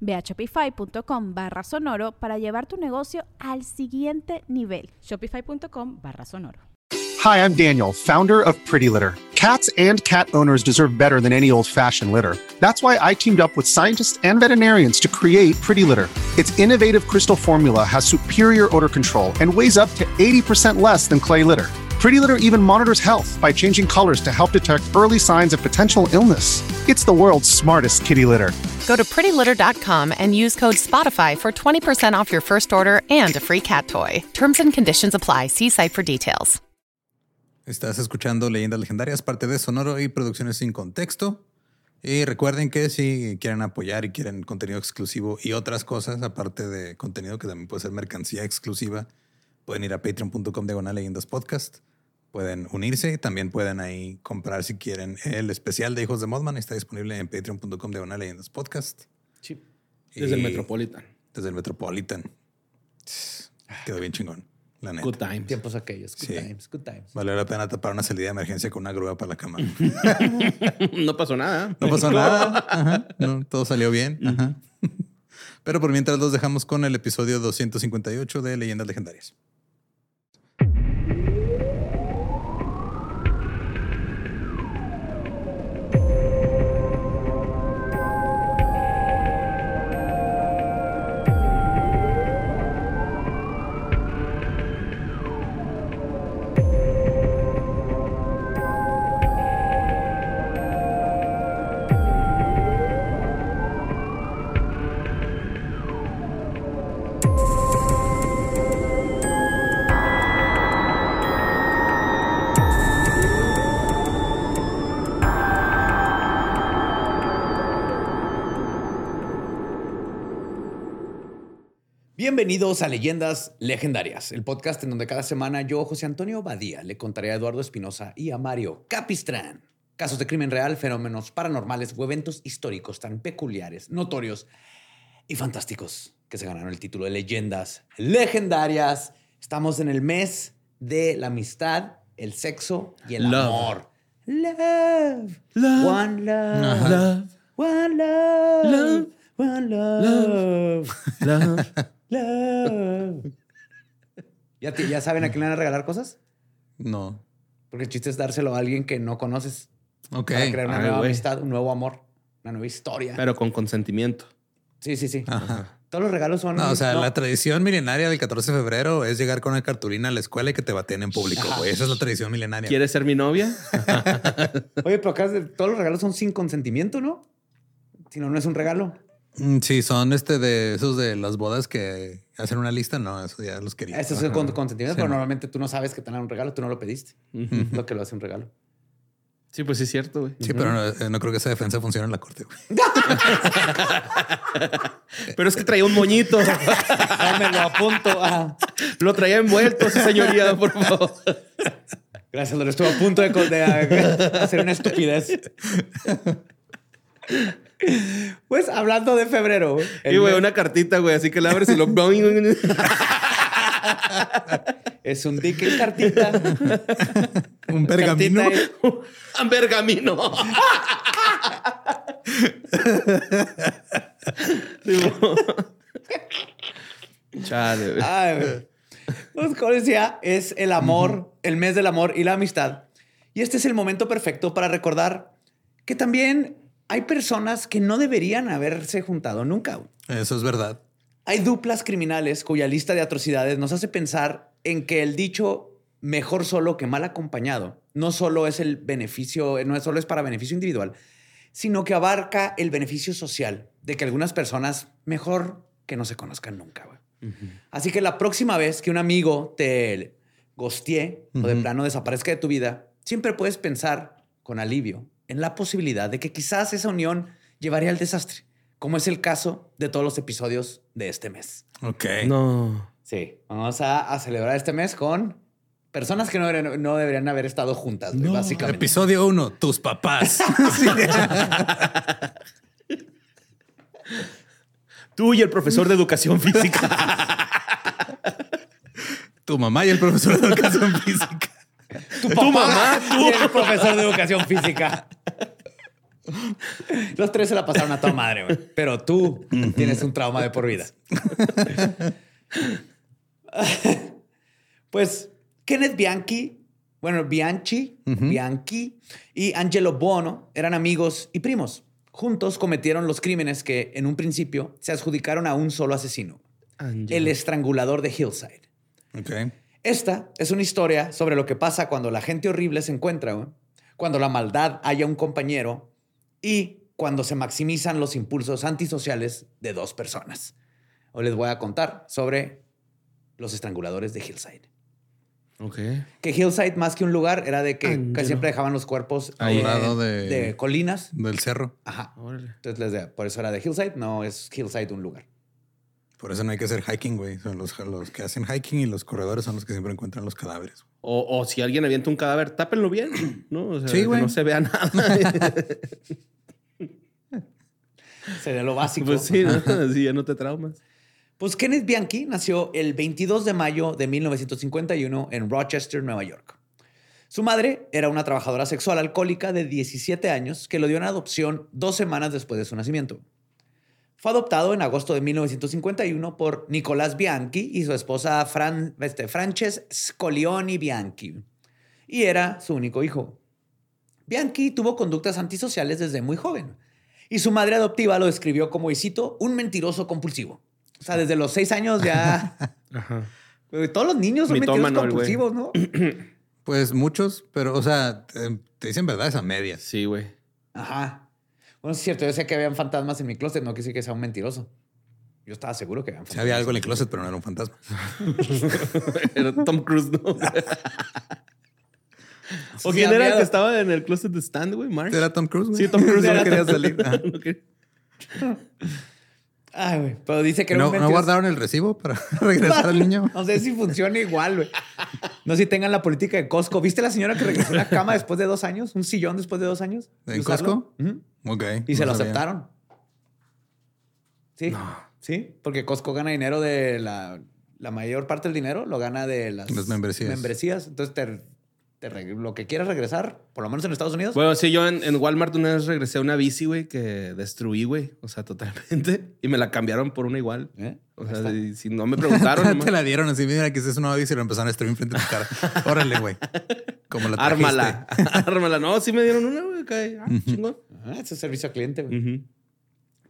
Ve a shopify.com barra sonoro para llevar tu negocio al siguiente nivel. Shopify.com barra sonoro. Hi, I'm Daniel, founder of Pretty Litter. Cats and cat owners deserve better than any old-fashioned litter. That's why I teamed up with scientists and veterinarians to create Pretty Litter. Its innovative crystal formula has superior odor control and weighs up to 80% less than clay litter. Pretty Litter even monitors health by changing colors to help detect early signs of potential illness. It's the world's smartest kitty litter. Go to prettylitter.com and use code SPOTIFY for 20% off your first order and a free cat toy. Terms and conditions apply. See site for details. Estás escuchando Leyendas Legendarias, parte de Sonoro y Producciones sin Contexto. Y recuerden que si quieren apoyar y quieren contenido exclusivo y otras cosas, aparte de contenido que también puede ser mercancía exclusiva, pueden ir a patreon.com diagonal leyendas podcast. Pueden unirse, también pueden ahí comprar si quieren el especial de Hijos de Modman. Está disponible en patreon.com diagonal leyendas podcast. Sí. Desde el Y- Metropolitan. Desde el Metropolitan. Quedó bien chingón, la neta. Good times. Tiempos aquellos. Good Sí. times, good times. Valió la pena tapar una salida de emergencia con una grúa para la cama. no pasó nada. No pasó nada. Ajá. No, todo salió bien. Ajá. Pero por mientras los dejamos con el episodio 258 de Leyendas Legendarias. Bienvenidos a Leyendas Legendarias, el podcast en donde cada semana yo, José Antonio Badía, le contaré a Eduardo Espinosa y a Mario Capistrán casos de crimen real, fenómenos paranormales o eventos históricos tan peculiares, notorios y fantásticos que se ganaron el título de Leyendas Legendarias. Estamos en el mes de la amistad, el sexo y el Love. amor. Love. One love. One love. One love. Love. ¿Ya, te- ¿Ya saben a quién le van a regalar cosas? No. Porque el chiste es dárselo a alguien que no conoces Ok. para crear una Ay, nueva amistad, un nuevo amor, una nueva historia. Pero con consentimiento. sí, sí, sí. Ajá. Todos los regalos son. No, o sea, no. la tradición milenaria del 14 de febrero es llegar con una cartulina a la escuela y que te baten en público. Esa es la tradición milenaria. ¿Quieres ser mi novia? Oye, pero acá todos los regalos son sin consentimiento, ¿no? Si no, no es un regalo. Mm, Sí, son este de esos de las bodas que hacen una lista. No, eso ya los quería. Eso es con consentimiento, Sí, pero no. normalmente tú no sabes que te dan un regalo, tú no lo pediste. Lo que lo hace un regalo. Sí, pues sí es cierto, güey. Sí, pero no, eh, no creo que esa defensa funcione en la corte. güey. Pero es que traía un moñito. me lo apunto. Lo traía envuelto, sí, señoría, por favor. Gracias, Lore. Estuve a punto de, de hacer una estupidez. Pues hablando de febrero. Y, güey, mes- una cartita, güey, así que la abres y lo... Es un dick en cartita. Un pergamino. Cartita Un pergamino. Chale, güey. Ay, güey. Pues como decía, es el amor, el mes del amor y la amistad. Y este es el momento perfecto para recordar que también hay personas que no deberían haberse juntado nunca. Eso es verdad. Hay duplas criminales cuya lista de atrocidades nos hace pensar en que el dicho mejor solo que mal acompañado, no solo es el beneficio, no solo es para beneficio individual, sino que abarca el beneficio social de que algunas personas mejor que no se conozcan nunca. Así que la próxima vez que un amigo te gostee o de plano desaparezca de tu vida, siempre puedes pensar con alivio en la posibilidad de que quizás esa unión llevaría al desastre, como es el caso de todos los episodios de este mes. Ok. No. Sí, vamos a, a celebrar este mes con personas que no deberían, no deberían haber estado juntas, básicamente. Episodio 1, tus papás. Tú y el profesor de educación física. tu mamá y el profesor de educación física. Tu, mamá, tú. Y el profesor de educación física. Los tres se la pasaron a tu madre, güey. Pero tú tienes un trauma de por vida. pues Kenneth Bianchi, bueno, Bianchi, Bianchi y Angelo Buono eran amigos y primos. Juntos cometieron los crímenes que en un principio se adjudicaron a un solo asesino, el estrangulador de Hillside. Ok. Esta es una historia sobre lo que pasa cuando la gente horrible se encuentra, güey. cuando la maldad haya un compañero y cuando se maximizan los impulsos antisociales de dos personas. Hoy les voy a contar sobre los estranguladores de Hillside. ok. Que Hillside, más que un lugar, era de que casi siempre dejaban los cuerpos A un eh, lado de- de colinas. Del cerro. Ajá. Órale. Entonces, les de- por eso era de Hillside, no es Hillside un lugar. Por eso no hay que hacer hiking, güey. Son los, los que hacen hiking y los corredores son los que siempre encuentran los cadáveres. O, o si alguien avienta un cadáver, tápenlo bien, ¿no? O sea, Sí, que güey. no se vea nada. Sería lo básico. pues sí, ¿no? Así ya no te traumas. Pues Kenneth Bianchi nació el 22 de mayo de 1951 en Rochester, Nueva York. Su madre era una trabajadora sexual alcohólica de 17 años que lo dio en adopción dos semanas después de su nacimiento. Fue adoptado en agosto de 1951 por Nicolás Bianchi y su esposa Fran, este, Frances Scolioni Bianchi. Y era su único hijo. Bianchi tuvo conductas antisociales desde muy joven. Y su madre adoptiva lo describió como, y cito, un mentiroso compulsivo. O sea, desde los seis años ya... Ajá. Todos los niños son Mitómano, mentirosos compulsivos, ¿no? Pues muchos, pero, o sea, te, te dicen verdades a medias. Sí, güey. Ajá. Bueno, es cierto, yo sé que habían fantasmas en mi closet, no quise que sea un mentiroso. Yo estaba seguro que habían Sí, fantasmas. había algo en el closet, pero no era un fantasma. Era Tom Cruise, ¿no? ¿O quién era el que estaba en el closet de stand, güey? ¿Mark? Era Tom Cruise, güey. Sí, Tom Cruise no era quería salir. Ay, güey. Pero dice que ¿No, ¿No guardaron el recibo para regresar al niño? No sé si funciona igual, güey. No sé si tengan la política de Costco. ¿Viste la señora que regresó una cama después de dos años? ¿Un sillón después de dos años? de ¿En? Costco? Ok. Y no se lo sabía. aceptaron. Sí. Sí, porque Costco gana dinero de la, la mayor parte del dinero lo gana de las, Las membresías. membresías. Entonces, te, te lo que quieras regresar, por lo menos en Estados Unidos. Bueno, sí, yo en, en Walmart una vez regresé a una bici, güey, que destruí, güey. O sea, totalmente. Y me la cambiaron por una igual. ¿Eh? O sea, y si no me preguntaron, nomás, Te la dieron así, mira que es una bici y lo empezaron a destruir enfrente de tu cara. Órale, güey. Como la trajiste. ármala. ármala. No, sí me dieron una, güey. acá. Ah, chingón. Ah, ese es servicio al cliente. güey.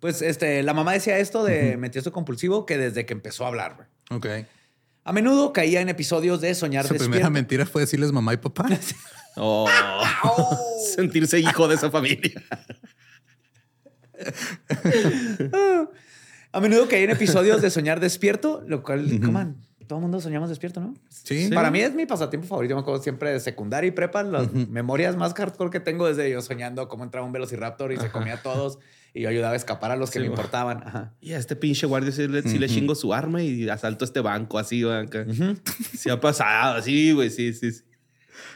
Pues este, la mamá decía esto de mentiroso compulsivo que desde que empezó a hablar. güey. Ok. A menudo caía en episodios de soñar Su primera despierto. mentira fue decirles mamá y papá. Oh, sentirse hijo de esa familia. A menudo caía en episodios de soñar despierto, lo cual, come on, todo el mundo soñamos despierto, ¿no? Sí. Para mí es mi pasatiempo favorito. Yo me acuerdo siempre de secundaria y prepa. Las memorias más hardcore que tengo desde yo soñando cómo entraba un velociraptor y se comía a todos y yo ayudaba a escapar a los que Sí, me güey. importaban. Ajá. Y a este pinche guardia sí le, sí le chingo su arma y asalto este banco así, güey. acá. Sí ha pasado, sí, güey, sí, sí. Sí,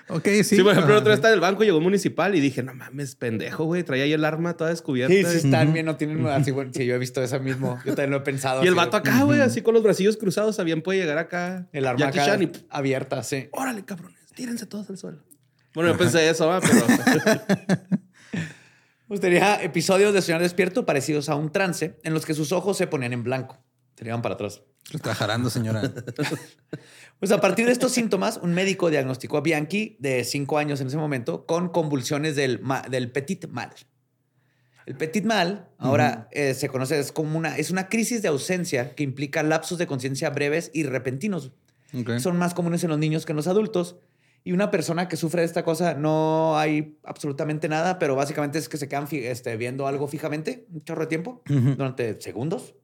Ok, sí. Sí, por ejemplo, Ah, otra vez estaba en el banco, llegó un municipal y dije, no mames, pendejo, güey. Traía ahí el arma toda descubierta. Sí, sí, están bien, no tienen así. Bueno, sí, yo he visto eso mismo. Yo también lo he pensado. Y el así, vato acá, güey, así con los bracillos cruzados, sabían puede llegar acá. El arma Jackie acá y abierta, sí. órale, cabrones, tírense todos al suelo. Bueno, yo pensé eso, ¿va? pero Pues tenía episodios de soñar despierto parecidos a un trance en los que sus ojos se ponían en blanco. Se iban para atrás. Lo está jarando, señora. Pues a partir de estos síntomas, un médico diagnosticó a Bianchi, de 5 años en ese momento, con convulsiones del, del petit mal. El petit mal ahora eh, se conoce es como una, es una crisis de ausencia que implica lapsos de conciencia breves y repentinos. Son más comunes en los niños que en los adultos. Y una persona que sufre de esta cosa no hay absolutamente nada, pero básicamente es que se quedan este, viendo algo fijamente un chorro de tiempo durante segundos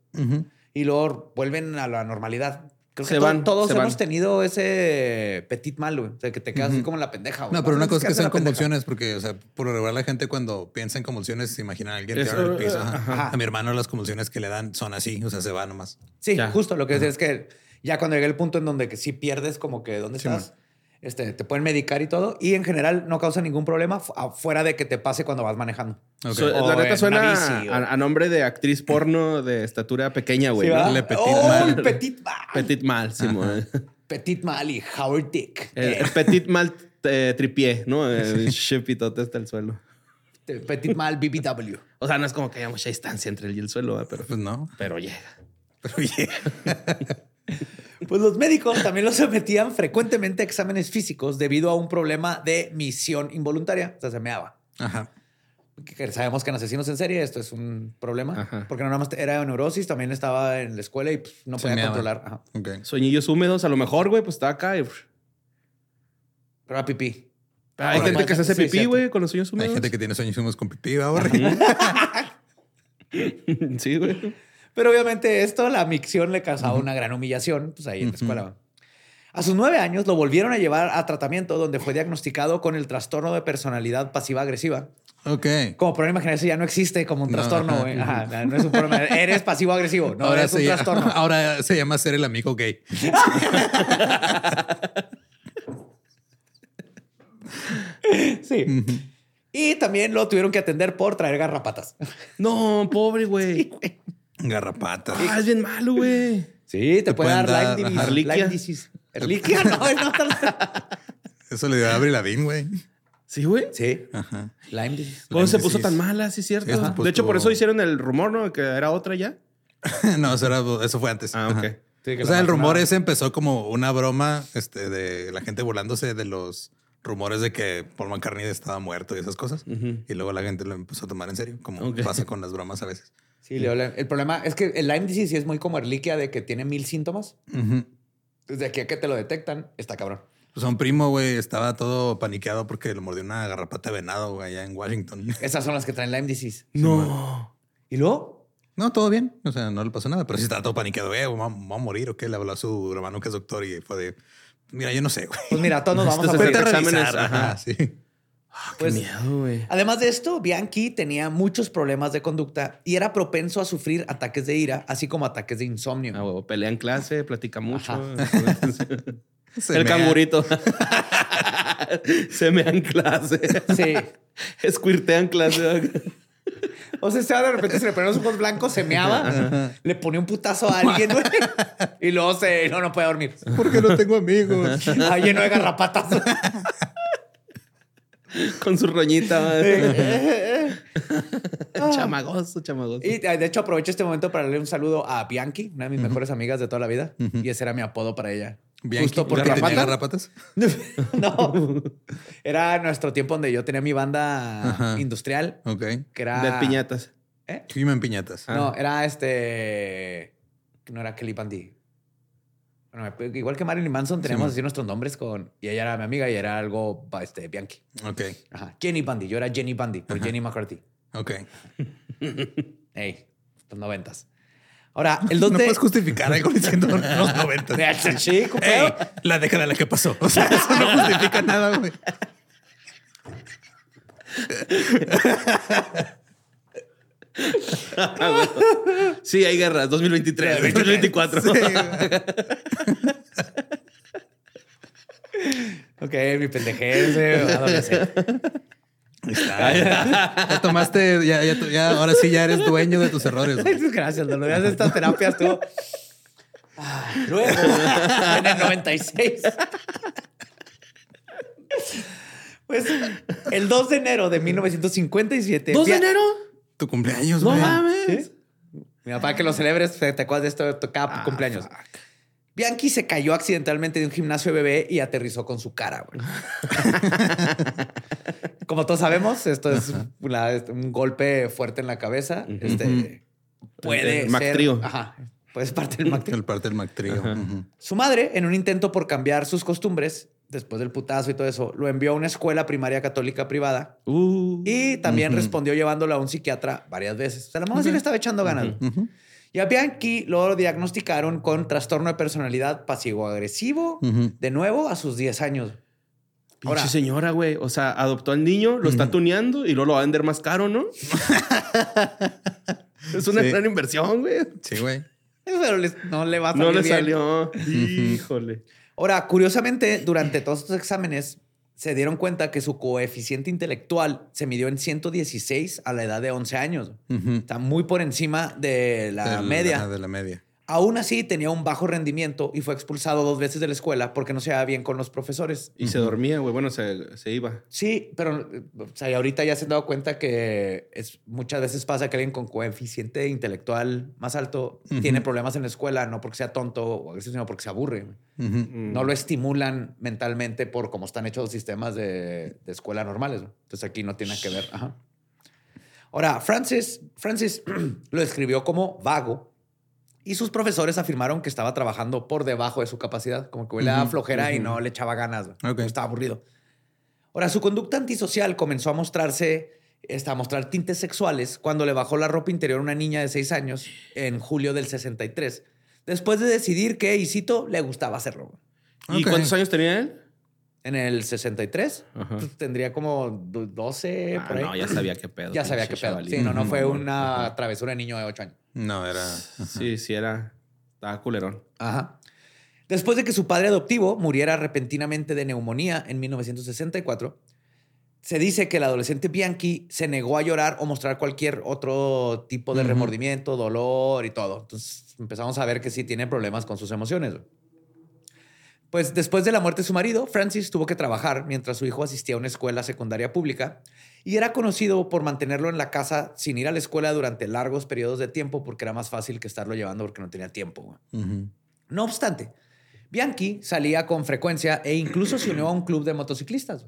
y luego vuelven a la normalidad. Creo que Se to- van, todos se hemos van. tenido ese petit mal, güey. O sea, que te quedas así como en la pendeja. güey. No, pero una cosa es que sean convulsiones, porque, o sea, por lo regular la gente cuando piensa en convulsiones se imagina a alguien tirado en el piso. ajá. ajá. A mi hermano las convulsiones que le dan son así, o sea, se va nomás. Sí, Ya. justo lo que decía es que ya cuando llegué al punto en donde que sí pierdes como que dónde Sí, estás, este, te pueden medicar y todo. Y en general no causa ningún problema fu- afuera de que te pase cuando vas manejando. Ok. So- la neta suena bici, o- a, a nombre de actriz porno de estatura pequeña, güey. ¿Sí, ¿no? Le petit ¡Oh, mal. petit mal! Petit mal, Simón. Petit mal y Howard Dick. El, Eh, el petit mal eh, tripié, ¿no? El chipitote hasta el suelo. petit mal BBW. O sea, no es como que haya mucha distancia entre él y el suelo, ¿verdad? pero, Pues no. pero llega. Pero oye, Pues los médicos también los sometían frecuentemente a exámenes físicos debido a un problema de misión involuntaria. O sea, se meaba. Ajá. Que- que sabemos que en asesinos en serie esto es un problema. Ajá. Porque no nada más era de neurosis, también estaba en la escuela y pues, no Se podía meaba. controlar. Ajá. Ok. Sueñillos húmedos, a lo mejor, güey, pues está acá y... Pero era pipí. Hay gente que se hace sí, pipí, güey, con los sueños Hay húmedos. gente que tiene sueños húmedos con pipí, ahora. sí, güey. Pero obviamente esto, la micción le causaba una gran humillación, pues ahí en la escuela. A sus nueve años lo volvieron a llevar a tratamiento donde fue diagnosticado con el trastorno de personalidad pasiva-agresiva. Ok. Como podrán imaginarse, ya no existe como un No, trastorno, ajá. Ajá, no es un problema. Eres pasivo-agresivo, no ahora, eres un llama, trastorno. ahora se llama ser el amigo gay. Sí. Y también lo tuvieron que atender por traer garrapatas. No, pobre, güey. Garrapatas. Ah, es bien malo, güey. Sí, te, Te puede dar dar, Lyme disease. Erliquia. disease. Erliquia, no, no. Eso le dio a Avril Lavigne, güey. Sí, güey. Sí, Ajá. Lyme disease. ¿Cómo se puso disease. tan mala? Sí, cierto. Sí, pues, de hecho, por eso hicieron el rumor, ¿no? Que era otra ya. no, eso, era- eso fue antes. Ah, ok. Sí, O sea, el rumor ese empezó como una broma este, de la gente burlándose de los rumores de que Paul McCartney estaba muerto y esas cosas. Y luego la gente lo empezó a tomar en serio, como pasa con las bromas a veces. Sí, le el problema es que el Lyme disease sí es muy como Erliquia de que tiene mil síntomas. Ujú. Desde aquí a que te lo detectan, está cabrón. Pues a un primo, güey, estaba todo paniqueado porque le mordió una garrapata de venado güey, allá en Washington. Esas son las que traen Lyme disease. No. ¿Y luego? No, todo bien. O sea, no le pasó nada, pero sí estaba todo paniqueado. Eh, ¿va, a morir o qué? Le habló a su hermano que es doctor y fue de, mira, yo no sé, güey. Pues mira, todos nos vamos a morir. exámenes. Ajá, sí. Qué Pues- miedo, güey. Además de esto, Bianchi tenía muchos problemas de conducta y era propenso a sufrir ataques de ira, así como ataques de insomnio. Ah, huevo, pelea en clase, platica mucho. Se el cangurito. Se mea en clase. Sí. Squirtea en clase. O sea, Esteban de repente se le ponían los ojos blancos, se meaba, le ponía un putazo a alguien, güey, y luego se, no, no puede dormir. Porque no tengo amigos. Ah, lleno de garrapatas. Con su roñita. madre. chamagoso, chamagoso. Y de hecho aprovecho este momento para darle un saludo a Bianchi, una de mis mejores amigas de toda la vida. Y ese era mi apodo para ella. Bianchi, Justo porque ¿tenía tenía garrapatas? no. Era nuestro tiempo donde yo tenía mi banda Ajá. industrial, Ok. que era... De piñatas. ¿Eh? Human piñatas. No, era este... No era Kelly Bundy. Bueno, igual que Marilyn Manson, teníamos man. así nuestros nombres con... Y ella era mi amiga y era algo este, Bianchi. Ok. Ajá. Jenny Bundy. Yo era Jenny Bundy por Jenny McCarthy. Ok. Ey, los noventas. Ahora, el 2 No de... puedes justificar algo diciendo los 90. Sí, ¿cómo Ey, la década en la que pasó. O sea, eso no justifica nada, güey. Sí, hay guerras. 2023, 2024. Ok, mi pendejez, eh. Ahí está. Ya tomaste, ya, ya, ya, ahora sí ya eres dueño de tus errores. güey. Gracias, no de estas terapias tú. Ah, luego, en el 96. Pues el 2 de enero de 1957. ¿2 de enero? Tu cumpleaños, No güey. mames. ¿Sí? Mi papá que lo celebres, te acuerdas de esto de cada cumpleaños. Bianchi se cayó accidentalmente de un gimnasio bebé y aterrizó con su cara. güey. Como todos sabemos, esto es una- un golpe fuerte en la cabeza. Este puede El Mac ser. Ajá. Pues parte del Mac. El parte del Mac. Ujú. Su madre, en un intento por cambiar sus costumbres, después del putazo y todo eso, lo envió a una escuela primaria católica privada Uh, y también respondió llevándolo a un psiquiatra varias veces. O sea, la mamá sí le estaba echando ganas. Y a Bianchi lo diagnosticaron con trastorno de personalidad pasivo-agresivo, de nuevo a sus 10 años. pinche ahora- señora, güey. O sea, adoptó al niño, lo está tuneando y luego lo va a vender más caro, ¿no? es una Sí. gran inversión, güey. Sí, güey. Pero les- no le va a No salir le bien. salió. Híjole. Ahora, curiosamente, durante todos estos exámenes se dieron cuenta que su coeficiente intelectual se midió en 116 a la edad de 11 años. Está muy por encima de la media. De la media. Aún así, tenía un bajo rendimiento y fue expulsado dos veces de la escuela porque no se daba bien con los profesores. Y se dormía, güey. Bueno, se, se iba. Sí, pero o sea, y ahorita ya se han dado cuenta que es, muchas veces pasa que alguien con coeficiente intelectual más alto tiene problemas en la escuela, no porque sea tonto o agresivo, sino porque se aburre. Mm. No lo estimulan mentalmente por cómo están hechos los sistemas de, de escuela normales. ¿no? Entonces aquí no tiene que ver. Ajá. Ahora, Francis, Francis lo describió como vago y sus profesores afirmaron que estaba trabajando por debajo de su capacidad, como que le daba flojera y no le echaba ganas. Estaba aburrido. Ahora, su conducta antisocial comenzó a mostrarse, a mostrar tintes sexuales cuando le bajó la ropa interior a una niña de seis años en julio del 63, después de decidir que, y cito, le gustaba hacerlo. ¿Y cuántos años tenía él? En el 63, Ajá. pues, tendría como do- 12 Ah, por ahí. no, ya sabía qué pedo. Ya sabía qué pedo. Sí, no, no fue una travesura de niño de 8 años. No, era. Sí, sí, era. Estaba culerón. Ajá. Después de que su padre adoptivo muriera repentinamente de neumonía en 1964, se dice que el adolescente Bianchi se negó a llorar o mostrar cualquier otro tipo de remordimiento, dolor y todo. Entonces empezamos a ver que sí tiene problemas con sus emociones. Pues después de la muerte de su marido, Francis tuvo que trabajar mientras su hijo asistía a una escuela secundaria pública y era conocido por mantenerlo en la casa sin ir a la escuela durante largos periodos de tiempo porque era más fácil que estarlo llevando porque no tenía tiempo. No obstante, Bianchi salía con frecuencia e incluso se unió a un club de motociclistas.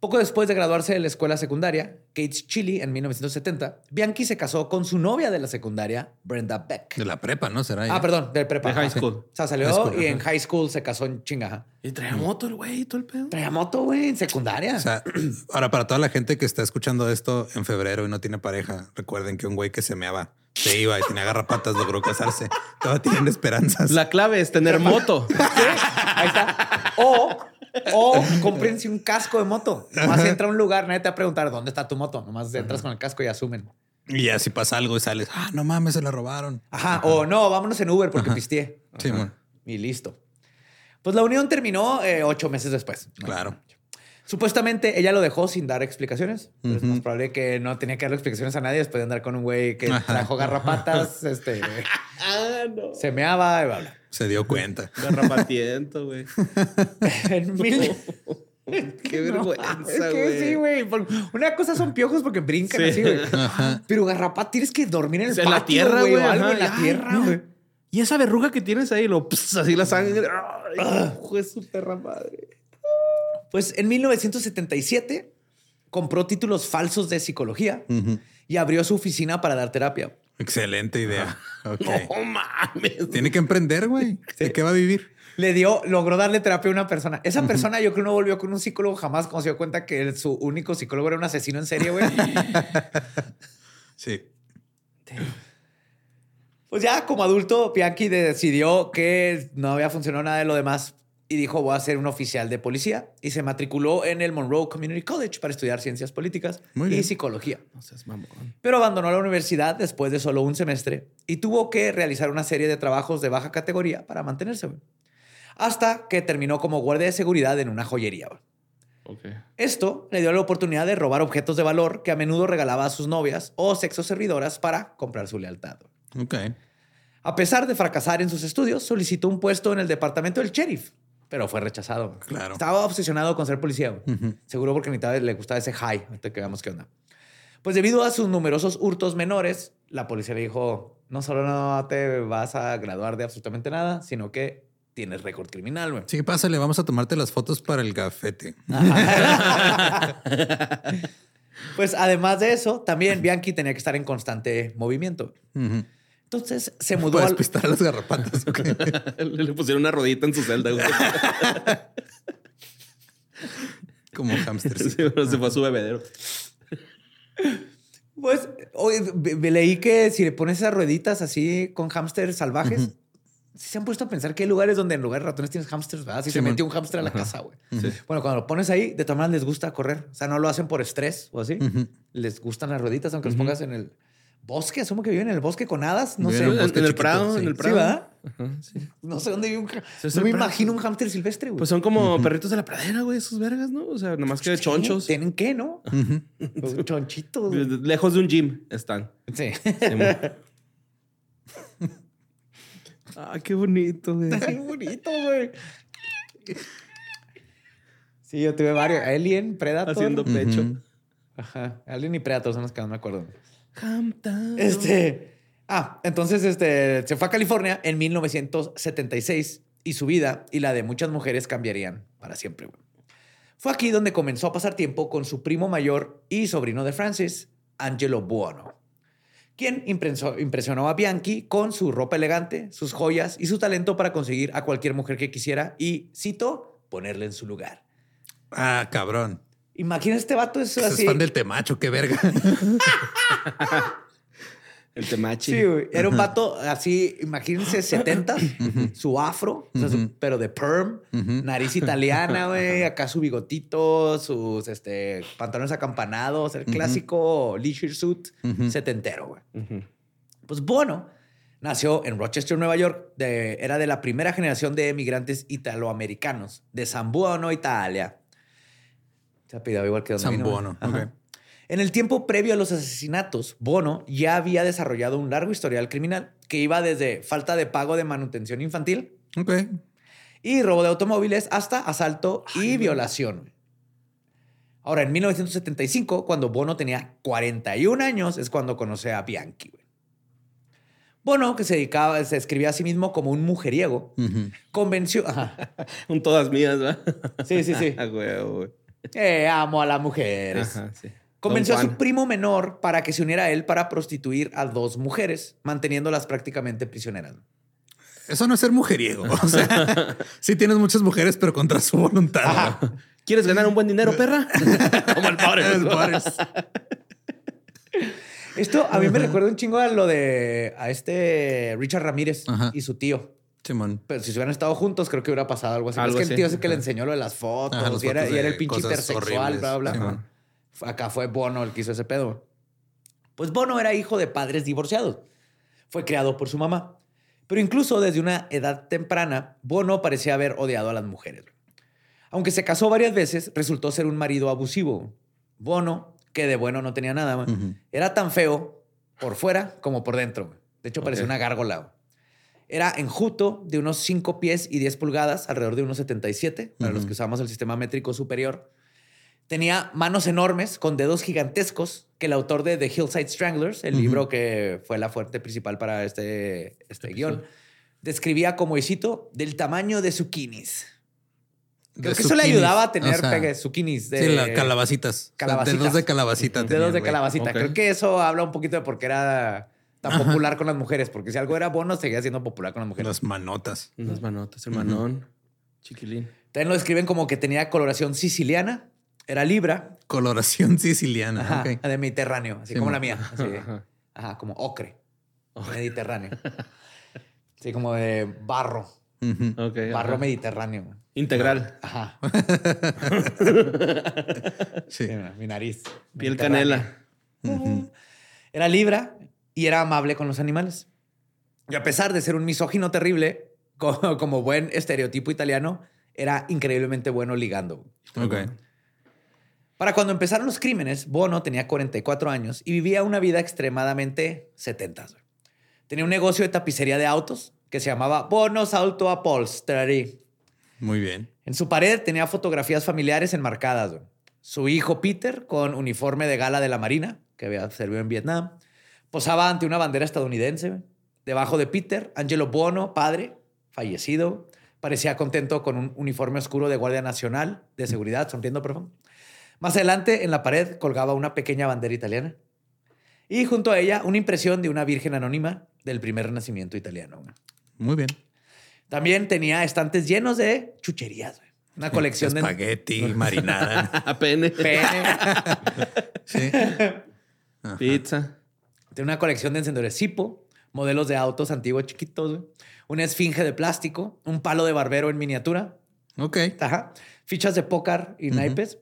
Poco después de graduarse de la escuela secundaria, Kate's Chili, en 1970, Bianchi se casó con su novia de la secundaria, Brenda Beck. De la prepa, ¿no? Será. Ah, perdón, del prepa. De high Ajá. school. O sea, salió school, y en high school se casó en chingaja. Y traía moto el güey y todo el pedo. Traía moto, güey, en secundaria. O sea, ahora para toda la gente que está escuchando esto en febrero y no tiene pareja, recuerden que un güey que se meaba, se iba y tenía garrapatas, logró casarse. Todavía tienen esperanzas. La clave es tener moto. Ahí está. O, o cómprense un casco de moto. Nomás entra a un lugar, nadie te va a preguntar dónde está tu moto. Nomás entras con el casco y asumen. Y ya si pasa algo y sales, ah, no mames, se la robaron. Ajá. O no, vámonos en Uber porque pisteé. Sí, bueno, Y listo. Pues la unión terminó eh, ocho meses después. claro. Supuestamente ella lo dejó sin dar explicaciones. Es más probable que no tenía que darle explicaciones a nadie después de andar con un güey que trajo garrapatas, este, ah, no. se meaba y bla, bla. Se dio cuenta. Garrapatiento, güey. En mil... Qué vergüenza, Es que sí, güey. Una cosa son piojos porque brincan Sí. así, güey. Pero garrapata tienes que dormir en el la patio, tierra, güey. o algo en la Ay, tierra, güey. Y esa verruga que tienes ahí, lo pss, así la sangre. Ay, de su perra madre. Pues en 1977 compró títulos falsos de psicología y abrió su oficina para dar terapia. Excelente idea. No mames. Tiene que emprender, güey. ¿De qué va a vivir? Le dio, logró darle terapia a una persona. Esa persona yo creo no volvió con un psicólogo jamás cuando se dio cuenta que su único psicólogo era un asesino en serie, güey. Sí. Pues ya como adulto, Bianchi decidió que no había funcionado nada de lo demás y dijo voy a ser un oficial de policía y se matriculó en el Monroe Community College para estudiar ciencias políticas Muy y bien. psicología. No seas mamón. Pero abandonó la universidad después de solo un semestre y tuvo que realizar una serie de trabajos de baja categoría para mantenerse. Hasta que terminó como guardia de seguridad en una joyería. Esto le dio la oportunidad de robar objetos de valor que a menudo regalaba a sus novias o sexo servidoras para comprar su lealtad. A pesar de fracasar en sus estudios, solicitó un puesto en el departamento del sheriff, pero fue rechazado. Claro. Estaba obsesionado con ser policía. Seguro porque necesitaba- le gustaba ese high. Ahorita que veamos qué onda. Pues debido a sus numerosos hurtos menores, la policía le dijo, no solo no te vas a graduar de absolutamente nada, sino que tienes récord criminal. güey". Sí, pásale, vamos a tomarte las fotos para el gafete. Pues además de eso, también Bianchi tenía que estar en constante movimiento. Ujú. Entonces se mudó Para al... despistar a las garrapatas. Le pusieron una rodita en su celda, güey. Como hamsters. Sí, bueno, se fue a su bebedero. Pues oye, leí que si le pones esas rueditas así con hámsters salvajes, sí se han puesto a pensar que hay lugares donde en lugar de ratones tienes hámsters, ¿verdad? Si se metió un hámster a la casa, güey. Bueno, cuando lo pones ahí, de todas maneras les gusta correr. O sea, no lo hacen por estrés o así. Les gustan las rueditas, aunque los pongas en el bosque. Asumo que viven en el bosque con hadas. No Viven sé. en un En, bosque en el Prado, sí. en el Sí, Prado. ¿verdad? Ajá, sí. No sé dónde vive un... ja- Sí, es no el me Prado. imagino un hámster silvestre, güey. Pues son como perritos de la pradera, güey, esos vergas, ¿no? O sea, nomás que de chonchos. ¿Tienen qué, no? Los chonchitos. Lejos de un gym están. Sí. Ah, qué bonito, güey. Está bien bonito, güey. Sí, yo tuve varios. Alien, Predator. Haciendo pecho. Ajá. Alien y Predator son los que no me acuerdo. Hamtaro. Este. Ah, entonces este, se fue a California en 1976 y su vida y la de muchas mujeres cambiarían para siempre. güey. Fue aquí donde comenzó a pasar tiempo con su primo mayor y sobrino de Francis, Angelo Buono, quien impresó- impresionó a Bianchi con su ropa elegante, sus joyas y su talento para conseguir a cualquier mujer que quisiera y, cito, ponerle en su lugar. Ah, cabrón. Imagina este vato es Es así. fan del temacho, qué verga. El temachi. Sí, güey. Era un vato así, imagínense, 70, su afro, o sea, su- pero de perm, nariz italiana, güey, acá su bigotito, sus este, pantalones acampanados, el clásico leisure suit setentero, güey. Pues Bono nació en Rochester, Nueva York, de- era de la primera generación de emigrantes italoamericanos, de San Buono, Italia. Se apellidaba igual que donde San ok. En el tiempo previo a los asesinatos, Bono ya había desarrollado un largo historial criminal que iba desde falta de pago de manutención infantil y robo de automóviles hasta asalto y violación. Ahora, en 1975, cuando Bono tenía 41 años, es cuando conoce a Bianchi. güey. Bono, que se dedicaba, se escribía a sí mismo como un mujeriego, convenció. Ajá. Un todas mías, ¿verdad? Sí, sí, sí. A huevo, güey. Eh, amo a las mujeres. Ajá, sí. Convenció a su primo menor para que se uniera a él para prostituir a dos mujeres, manteniéndolas prácticamente prisioneras. Eso no es ser mujeriego. O sea, sí tienes muchas mujeres, pero contra su voluntad. ¿Quieres ganar un buen dinero, perra? Como el padre. El Boris. Esto a mí me recuerda un chingo a lo de a este Richard Ramírez Ajá. y su tío. Simón. Pero si se hubieran estado juntos, creo que hubiera pasado algo así. Algo es que el tío es el que le enseñó lo de las fotos, Ajá, y, era, y era el pinche hipersexual, bla, bla. Ajá. Acá fue Bono el que hizo ese pedo. Pues Bono era hijo de padres divorciados. Fue criado por su mamá. Pero incluso desde una edad temprana, Bono parecía haber odiado a las mujeres. Aunque se casó varias veces, resultó ser un marido abusivo. Bono, que de bueno no tenía nada, era tan feo por fuera como por dentro. De hecho, parecía Ok. una gárgola. Era enjuto de unos 5 pies y 10 pulgadas, alrededor de unos 77, para los que usamos el sistema métrico superior. Tenía manos enormes con dedos gigantescos que el autor de The Hillside Stranglers, el libro que fue la fuente principal para este, este guion, describía como, y cito, del tamaño de zucchinis. Creo que eso le ayudaba a tener O sea, pegue- zucchinis. De, Sí, las calabacitas. Calabacitas. Dedos de calabacita. tenía Dedos el de calabacita. Creo que eso habla un poquito de por qué era tan popular con las mujeres. Porque si algo era bueno, seguía siendo popular con las mujeres. Las manotas. Unas manotas, el manón. Chiquilín. También lo describen como que tenía coloración siciliana, era libra, Coloración siciliana. ajá, de Mediterráneo, así Sí, como mo- la mía. Así, Ajá. ajá, como ocre, Mediterráneo. Sí, como de barro. Ok. barro ajá. mediterráneo. Integral. Ajá. Sí. Mi nariz. Piel canela. Era libra y era amable con los animales. Y a pesar de ser un misógino terrible, co- como, buen estereotipo italiano, era increíblemente bueno ligando. Ok. Para cuando empezaron los crímenes, Bono tenía 44 años y vivía una vida extremadamente 70. güey. Tenía un negocio de tapicería de autos que se llamaba Bono's Auto Upholstery. Muy bien. En su pared tenía fotografías familiares enmarcadas. Su hijo Peter, con uniforme de gala de la Marina, que había servido en Vietnam, posaba ante una bandera estadounidense. Debajo de Peter, Angelo Bono, padre, fallecido, parecía contento con un uniforme oscuro de Guardia Nacional de Seguridad, sonriendo, perdón. Más adelante, en la pared, colgaba una pequeña bandera italiana. Y junto a ella, una impresión de una virgen anónima del primer renacimiento italiano. Muy bien. También tenía estantes llenos de chucherías. Una colección de Espagueti, marinara. A pene. pene. sí. Pizza. Tiene una colección de encendedores Zippo, modelos de autos antiguos chiquitos, güey. una esfinge de plástico, un palo de barbero en miniatura, Ok. Ajá. Fichas de póker y naipes.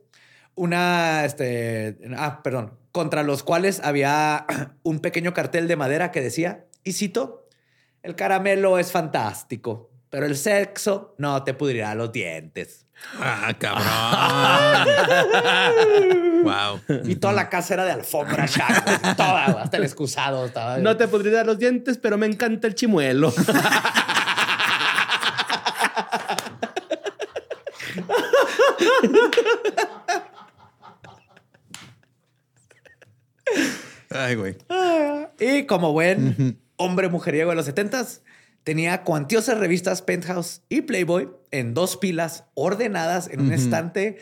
Una, este, ah, perdón, contra los cuales había un pequeño cartel de madera que decía, y cito, el caramelo es fantástico, pero el sexo no te pudrirá los dientes. Ah, cabrón. wow. Y toda la casa era de alfombra Shaq, toda, hasta el excusado estaba. No te dar los dientes, pero me encanta el chimuelo. Ay, güey. Y como buen hombre mujeriego de los setentas, tenía cuantiosas revistas Penthouse y Playboy en dos pilas ordenadas en un estante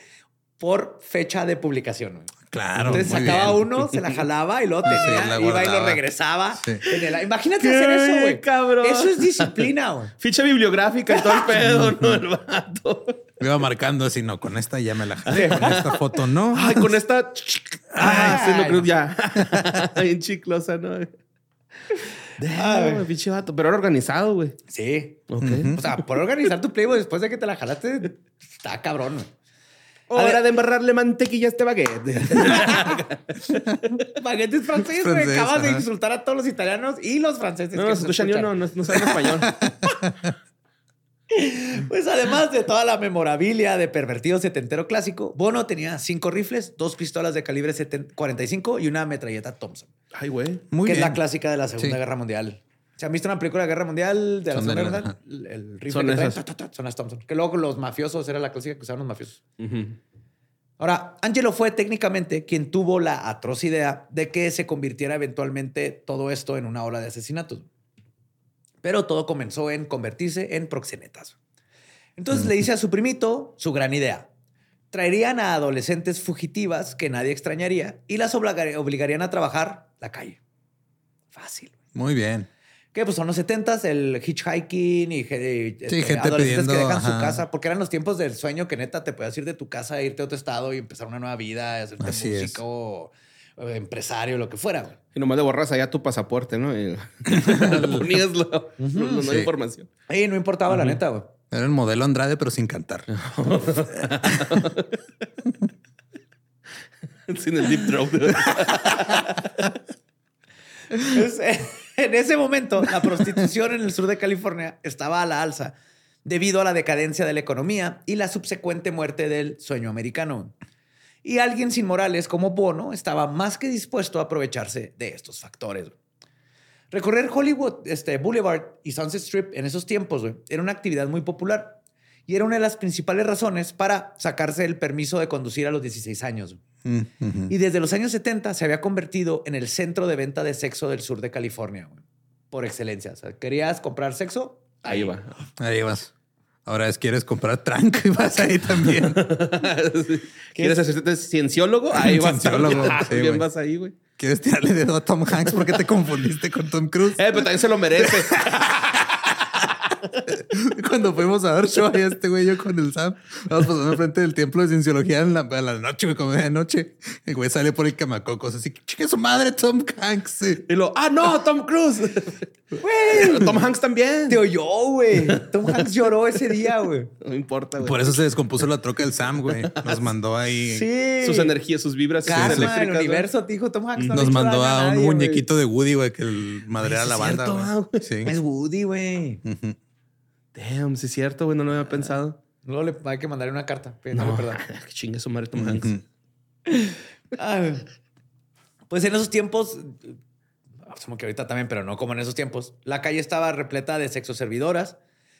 por fecha de publicación. güey. Claro. Entonces muy sacaba bien. uno, se la jalaba y luego tenía, iba y lo regresaba. Sí. en el- Imagínate ¡Qué hacer eso, güey. cabrón! Eso es disciplina, güey. Ficha bibliográfica y todo el pedo, ¿no? El vato. Me iba marcando así, no, con esta ya me la jalé. Con esta foto no. Ay, con esta. Ah, sí, no Ay. creo ya. Bien chiclosa, ¿no? Damn, pinche vato. Pero era organizado, güey. Sí. Ok. O sea, por organizar tu Playboy después de que te la jalaste, está cabrón. güey. Hora de embarrarle mantequilla a este baguette. Baguettes francés, güey. Acabas de insultar a todos los italianos y los franceses. No, no nos ni uno, no, no saben español. Pues además de toda la memorabilia de pervertido setentero clásico, Bono tenía cinco rifles, dos pistolas de calibre 70 45 y una metralleta Thompson, Ay, güey. Muy que bien. es la clásica de la Segunda Sí. Guerra Mundial. ¿Se han visto una película de Guerra Mundial de la Son Segunda Guerra Mundial? El, el rifle Son que traen, esas. ta, ta, ta, son las Thompson. Que luego los mafiosos era la clásica que usaban los mafiosos. Ujú. Ahora, Angelo fue técnicamente quien tuvo la atroz idea de que se convirtiera eventualmente todo esto en una ola de asesinatos. Pero todo comenzó en convertirse en proxenetas. Entonces le dice a su primito su gran idea. Traerían a adolescentes fugitivas que nadie extrañaría y las obligar- obligarían a trabajar la calle. Fácil. Muy bien. Que pues son los 70s, el hitchhiking y, y, este, gente adolescentes que pidiendo, dejan su casa, porque eran los tiempos del sueño que neta te podías ir de tu casa, irte a otro estado y empezar una nueva vida, hacerte Así es. músico, o empresario, lo que fuera. güey. Y nomás le borras allá tu pasaporte, ¿no? Y le ponías la, Sí. información. Y no importaba la neta, güey. Era el modelo Andrade, pero sin cantar. Sin el deep throat. Eh, en ese momento, la prostitución en el sur de California estaba a la alza debido a la decadencia de la economía y la subsecuente muerte del sueño americano. Y alguien sin morales como Bono estaba más que dispuesto a aprovecharse de estos factores. Recorrer Hollywood este, Boulevard y Sunset Strip en esos tiempos era una actividad muy popular y era una de las principales razones para sacarse el permiso de conducir a los 16 años. Mm. Y desde los años 70 se había convertido en el centro de venta de sexo del sur de California, por excelencia. O sea, ¿querías comprar sexo? Ahí va. Ahí vas. Ahora es quieres comprar tranco y vas ahí también. ¿Quieres hacerte cienciólogo? Ahí vas. Cienciólogo, sí, bien güey. vas ahí, güey. ¿Quieres tirarle dedo a Tom Hanks porque te confundiste con Tom Cruise? Eh, pero también se lo merece. Cuando fuimos a ver show ahí este güey yo con el Sam, vamos pasando enfrente del templo de cienciología en la, a la noche, güey, como de noche. El güey sale por el camacocos así, chique su madre Tom Hanks. Y lo, ah, no, Tom Cruise. Güey. Tom Hanks también. Te oyó, güey. Tom Hanks lloró ese día, güey. No importa, güey. Por eso se descompuso la troca del Sam, güey. Nos mandó ahí. Sí. Sus energías, sus vibras Karma, eléctricas. el universo, te dijo Tom Hanks. no Nos mandó a un nadie, muñequito de Woody, güey, que el madrea a la banda. cierto, ah. Sí. Es Woody, güey. Damn, sí es cierto, güey. No lo había pensado. Luego le hay que mandarle una carta pidiéndole perdón. Que chingue su madre Tom Hanks. Ay. Pues en esos tiempos, asumo que ahorita también, pero no como en esos tiempos, la calle estaba repleta de sexoservidoras.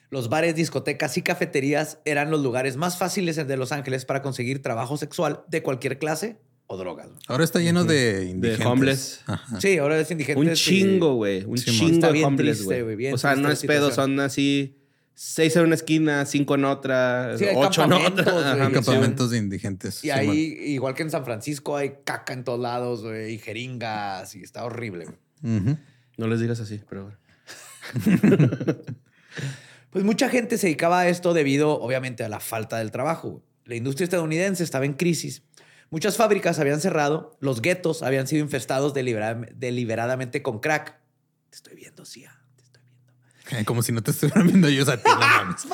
Los bares, discotecas y cafeterías eran los lugares más fáciles de Los Ángeles para conseguir trabajo sexual de cualquier clase o drogas. Ahora está lleno de indigentes. homeless. Ajá. Sí, ahora es indigente. Un chingo, güey. Un chingo Está de bien homeless, güey. O sea, no es pedo, situación. son así seis en una esquina, cinco en otra, Sí, ocho en otra. Ajá, Sí. Campamentos de indigentes. Y ahí, igual que en San Francisco, hay caca en todos lados, güey, y jeringas, y está horrible. No les digas así, pero bueno. Pues mucha gente se dedicaba a esto debido, obviamente, a la falta del trabajo. La industria estadounidense estaba en crisis. Muchas fábricas habían cerrado, los guetos habían sido infestados delibera- deliberadamente con crack. Te estoy viendo, Cia. Te estoy viendo. Eh, Como si no te estuvieran viendo ellos a ti. no mames.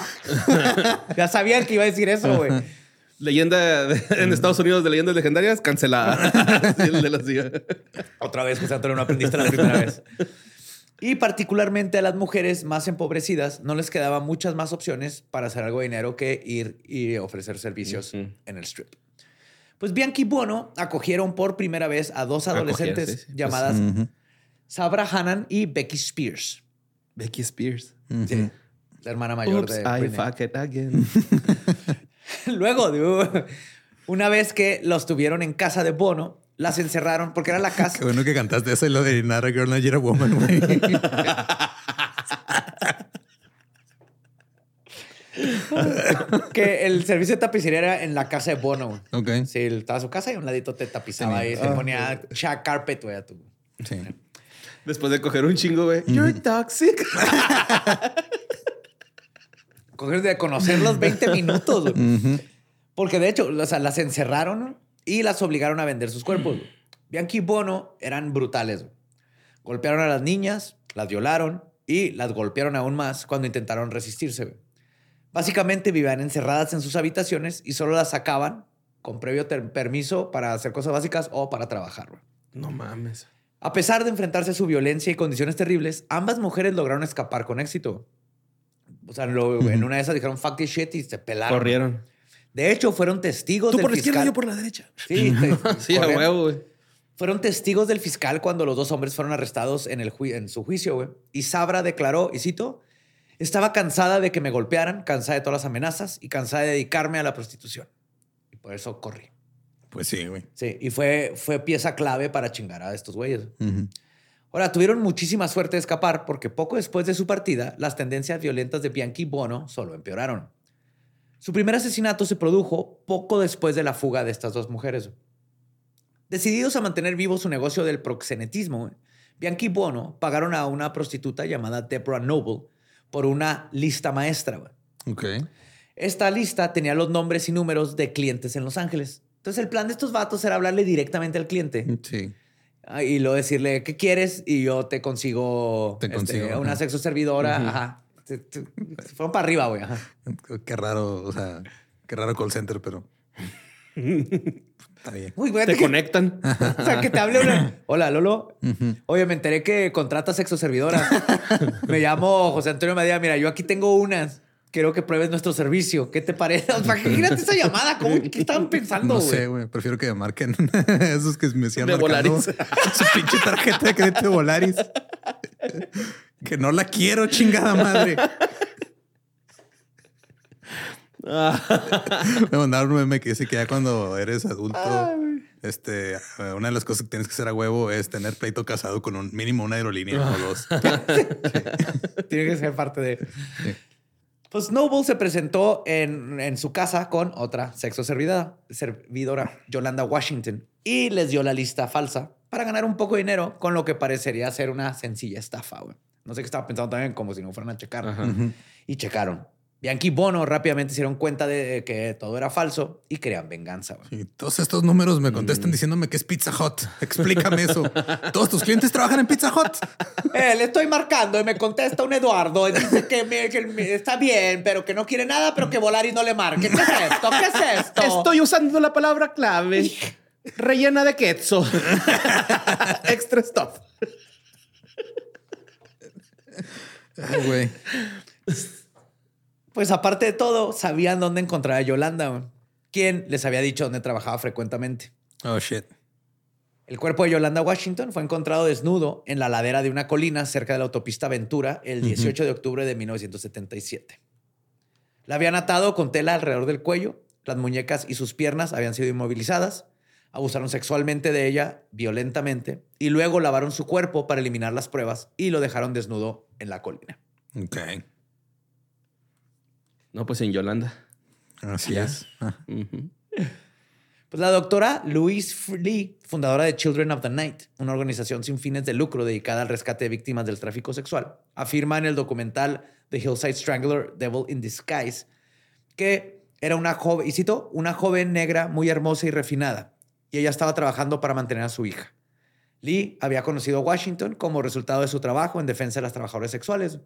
Ya sabían que iba a decir eso, güey. Leyenda de- en Estados Unidos de leyendas legendarias cancelada. Sí, el de los días. Otra vez, José Antonio, no aprendiste la primera vez. Y particularmente a las mujeres más empobrecidas no les quedaban muchas más opciones para hacer algo de dinero que ir y ofrecer servicios en el strip. Pues Bianchi y Buono acogieron por primera vez a dos adolescentes sí, sí. Pues, llamadas Ujú. Sabra Hanan y Becky Spears, Becky Spears. Sí, la hermana mayor Oops, de I fuck it again. Luego, de- una vez que los tuvieron en casa de Bono, las encerraron porque era la casa. Qué bueno que cantaste eso y lo de Not a Girl, Not a Woman, güey. que el servicio de tapicería era en la casa de Bono. Ok. Sí, estaba a su casa y a un ladito te tapizaba Sí. y te ponía shag carpet, güey, a tu. Sí. Después de coger un chingo, güey. You're toxic. Coger de conocerlos 20 minutos, güey. Porque de hecho, o sea, las encerraron y las obligaron a vender sus cuerpos. güey. Bianchi y Bono eran brutales. güey. Golpearon a las niñas, las violaron y las golpearon aún más cuando intentaron resistirse. güey. Básicamente vivían encerradas en sus habitaciones y solo las sacaban con previo permiso para hacer cosas básicas o para trabajar. güey. No mames. A pesar de enfrentarse a su violencia y condiciones terribles, ambas mujeres lograron escapar con éxito. O sea, lo- en una de esas dijeron fuck this shit y se pelaron. Corrieron. De hecho, fueron testigos Tú del por la izquierda, fiscal. yo por la derecha. Sí, te- Sí, a huevo, güey. Fueron testigos del fiscal cuando los dos hombres fueron arrestados en, el en su juicio, güey. Y Sabra declaró, y cito, estaba cansada de que me golpearan, cansada de todas las amenazas y cansada de dedicarme a la prostitución. Y por eso corrí. Pues sí, güey. Sí, y fue, fue pieza clave para chingar a estos güeyes. Ujú. Ahora, tuvieron muchísima suerte de escapar porque poco después de su partida, las tendencias violentas de Bianchi y Bono solo empeoraron. Su primer asesinato se produjo poco después de la fuga de estas dos mujeres. Decididos a mantener vivo su negocio del proxenetismo, Bianchi y Bono pagaron a una prostituta llamada Deborah Noble por una lista maestra. güey. Ok. Esta lista tenía los nombres y números de clientes en Los Ángeles. Entonces, el plan de estos vatos era hablarle directamente al cliente. Sí. Ah, Y luego decirle, ¿qué quieres? Y yo te consigo, Te este, una sexo servidora. Ajá. Te- te- Fueron para arriba, güey. Ajá. Qué raro, o sea, qué raro call center, pero. Está bien. Uy, güey, Te que- conectan. O sea, que te hable una... Hola, Lolo. Oye, me enteré que contratas sexo servidoras. me llamo José Antonio Medina. Mira, yo aquí tengo unas. Quiero que pruebes nuestro servicio. ¿Qué te parece? O sea, Imagínate esa llamada. ¿Cómo, ¿Qué estaban pensando, No sé, güey. Prefiero que me marquen esos que me decían De marcando Volaris. Su pinche tarjeta de crédito de Volaris. que no la quiero, chingada madre. me mandaron un meme que dice que ya cuando eres adulto, este, una de las cosas que tienes que hacer a huevo es tener pleito casado con un mínimo una aerolínea o dos. Tiene que ser parte de. Pues Noble se presentó en, en su casa con otra sexo servidora, servidora, Yolanda Washington, y les dio la lista falsa para ganar un poco de dinero con lo que parecería ser una sencilla estafa. güey. No sé qué estaba pensando también, como si no fueran a checar. Y checaron. Bianchi y Bono rápidamente se dieron cuenta de que todo era falso y querían venganza. Y todos estos números me contestan diciéndome que es Pizza Hut. Explícame eso. Todos tus clientes trabajan en Pizza Hut. Eh, le estoy marcando y me contesta un Eduardo y dice que, me- que me- está bien, pero que no quiere nada, pero que Volaris no le marque. ¿Qué es esto? ¿Qué es esto? Estoy usando la palabra clave. Rellena de queso. Extra stuff. Ay, güey. Pues aparte de todo, sabían dónde encontrar a Yolanda, quien les había dicho dónde trabajaba frecuentemente. Oh, shit. El cuerpo de Yolanda Washington fue encontrado desnudo en la ladera de una colina cerca de la autopista Ventura el 18 de octubre de 1977. La habían atado con tela alrededor del cuello, las muñecas y sus piernas habían sido inmovilizadas, abusaron sexualmente de ella violentamente y luego lavaron su cuerpo para eliminar las pruebas y lo dejaron desnudo en la colina. Ok. No, pues en Yolanda. Así Ya. es. Ah. Pues la doctora Louise Lee, fundadora de Children of the Night, una organización sin fines de lucro dedicada al rescate de víctimas del tráfico sexual, afirma en el documental The Hillside Strangler, Devil in Disguise, que era una joven, y cito, una joven negra muy hermosa y refinada, y ella estaba trabajando para mantener a su hija. Lee había conocido a Washington como resultado de su trabajo en defensa de las trabajadoras sexuales.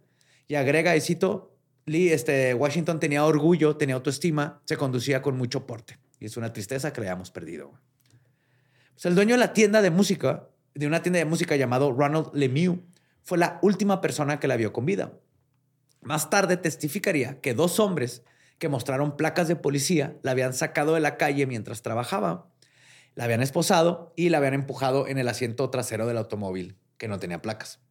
Y agrega, y cito, Lee, este, Washington tenía orgullo, tenía autoestima, se conducía con mucho porte. Y es una tristeza que le hayamos perdido. el dueño de la tienda de música, de una tienda de música llamado Ronald Lemieux, fue la última persona que la vio con vida. Más tarde testificaría que dos hombres que mostraron placas de policía la habían sacado de la calle mientras trabajaba, la habían esposado y la habían empujado en el asiento trasero del automóvil, que no tenía placas.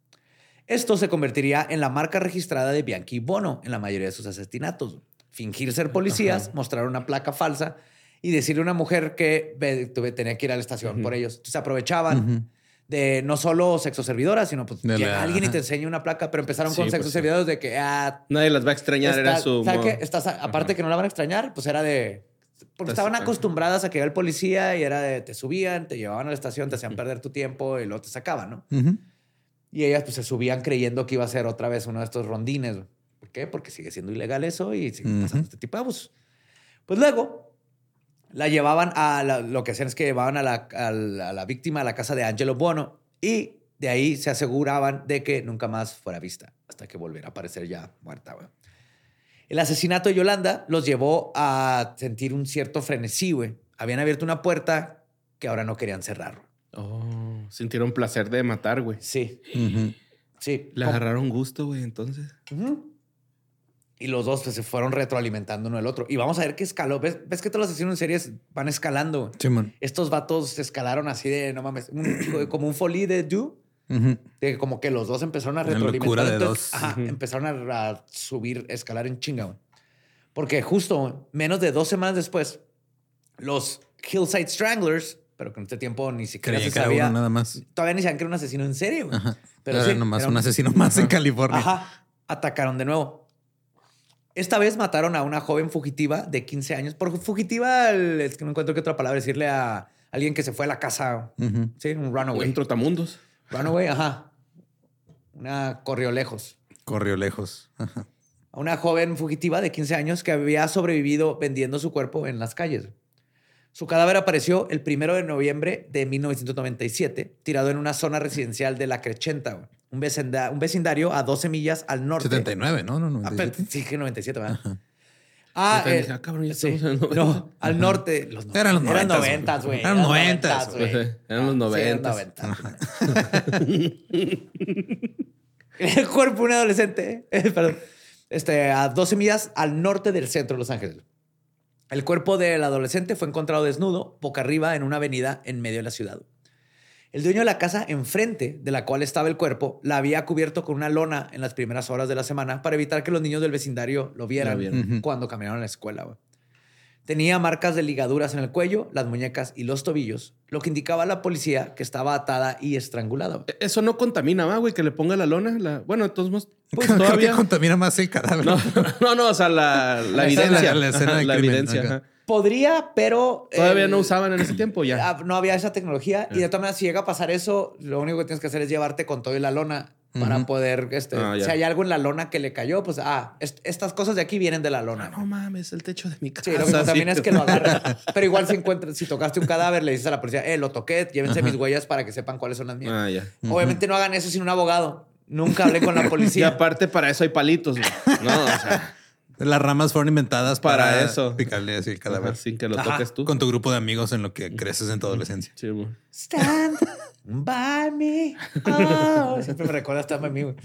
Esto se convertiría en la marca registrada de Bianchi Bono en la mayoría de sus asesinatos. Fingir ser policías, mostrar una placa falsa y decirle a una mujer que tenía que ir a la estación por ellos. Entonces aprovechaban de no solo sexo servidoras, sino pues De llega la- alguien y te enseña una placa, pero empezaron Sí, con pues, sexo sí. servidores de que, ah, Nadie las va a extrañar, aparte que no la van a extrañar, pues era de. Porque Pues, estaban acostumbradas a que iba el policía y era de te subían, te llevaban a la estación, te hacían perder tu tiempo y luego te sacaban, ¿no? Y ellas pues se subían creyendo que iba a ser otra vez uno de estos rondines. ¿Por qué? Porque sigue siendo ilegal eso y sigue pasando este tipo de abusos. Pues luego la llevaban a la- lo que hacían es que llevaban a la, a la- a la víctima a la casa de Angelo Bono y de ahí se aseguraban de que nunca más fuera vista hasta que volviera a aparecer ya muerta. güey. El asesinato de Yolanda los llevó a sentir un cierto frenesí, güey. Habían abierto una puerta que ahora no querían cerrar. Oh, sintieron placer de matar, güey. Sí, sí. Le agarraron gusto, güey, entonces. Y los dos pues, se fueron retroalimentando uno el otro. Y vamos a ver qué escaló. ¿Ves, ves que todos los asesinos en series van escalando? Simón. Estos vatos escalaron así de, no mames, un- como un folí de Do. Ujú. De como que los dos empezaron a retroalimentar. de Entonces, dos. ajá, empezaron a, a subir, escalar en chinga. güey. Porque justo menos de dos semanas después, los Hillside Stranglers, pero que en este tiempo ni siquiera Creía se que era sabía, uno nada más. todavía ni sabían que era un asesino en serie. güey. Ajá. Pero Era sí, nomás era un un- asesino más en California. Ajá. Atacaron de nuevo. Esta vez mataron a una joven fugitiva de 15 años. Por fugitiva, es que no encuentro qué otra palabra decirle a alguien que se fue a la casa. Sí, un runaway. En trotamundos. Runaway, ajá. Una corrió lejos. Corrió lejos. Ajá. A una joven fugitiva de 15 años que había sobrevivido vendiendo su cuerpo en las calles. Su cadáver apareció el primero de noviembre de 1997, tirado en una zona residencial de La Crescenta, un, vecinda- un vecindario a 12 millas al norte. 79, ¿no? No, no. Ah, pero- sí, que 97, ¿verdad? Ah, Ahorita eh, dije, ah, cabrón, ya sí. los No, al norte. Los no- Eran los Eran 90s, noventas, güey. Eran noventas, güey. güey. Eran los Sí, eran 90s. noventas. El cuerpo de un adolescente, eh, perdón, este, a 12 millas al norte del centro de Los Ángeles. El cuerpo del adolescente fue encontrado desnudo, boca arriba, en una avenida en medio de la ciudad. El dueño de la casa enfrente de la cual estaba el cuerpo la había cubierto con una lona en las primeras horas de la semana para evitar que los niños del vecindario lo vieran, Lo cuando caminaron a la escuela. Tenía marcas de ligaduras en el cuello, las muñecas y los tobillos, lo que indicaba a la policía que estaba atada y estrangulada. güey. Eso no contamina, ¿va, güey? Que le ponga la lona. La... Bueno, de todos modos, pues Creo que todavía. contamina más el cadáver. No, no, no, o sea, la, evidencia. la escena crimen, evidencia. ajá. Podría, pero... Todavía el- no usaban en ese tiempo ya. Ah, No había esa tecnología. Y de todas maneras, si llega a pasar eso, lo único que tienes que hacer es llevarte con todo y la lona para poder, este, Ah, si hay algo en la lona que le cayó, pues, ah, est- estas cosas de aquí vienen de la lona. No mames, el techo de mi casa. Sí, lo que también es que lo agarren. Pero igual si encuentras, si tocaste un cadáver, le dices a la policía, eh, lo toqué, llévense mis huellas para que sepan cuáles son las mías. Ah, ya. Obviamente no hagan eso sin un abogado. Nunca hablé con la Y policía. aparte para eso hay palitos. güey. No, o sea, Las ramas fueron inventadas para, Para eso. picarle así el cadáver. ajá, sin que lo Ajá. toques tú. Con tu grupo de amigos en lo que creces en tu adolescencia. Sí, güey. Stand by me. Oh, siempre me recuerda estar by me. güey.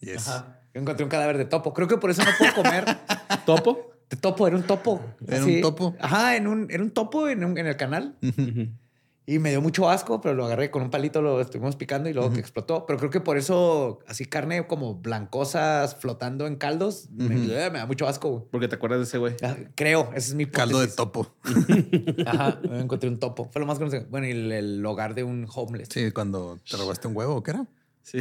Yes. Ajá. Yo encontré un cadáver de topo. Creo que por eso no puedo comer. ¿Topo? De topo, era un topo. ¿Era un topo? Ajá, en un, era un topo en, un- en el canal. Y me dio mucho asco, pero lo agarré con un palito, lo estuvimos picando y luego que explotó. Pero creo que por eso, así carne como blancosas flotando en caldos, me, eh, me da mucho asco. güey. Porque te acuerdas de ese güey. Ah, Creo, esa es mi Caldo de hipótesis. topo. Ajá, me encontré un topo. Fue lo más conocido. Bueno, y el, el hogar de un homeless. Sí, cuando te robaste un huevo, ¿qué era? Sí.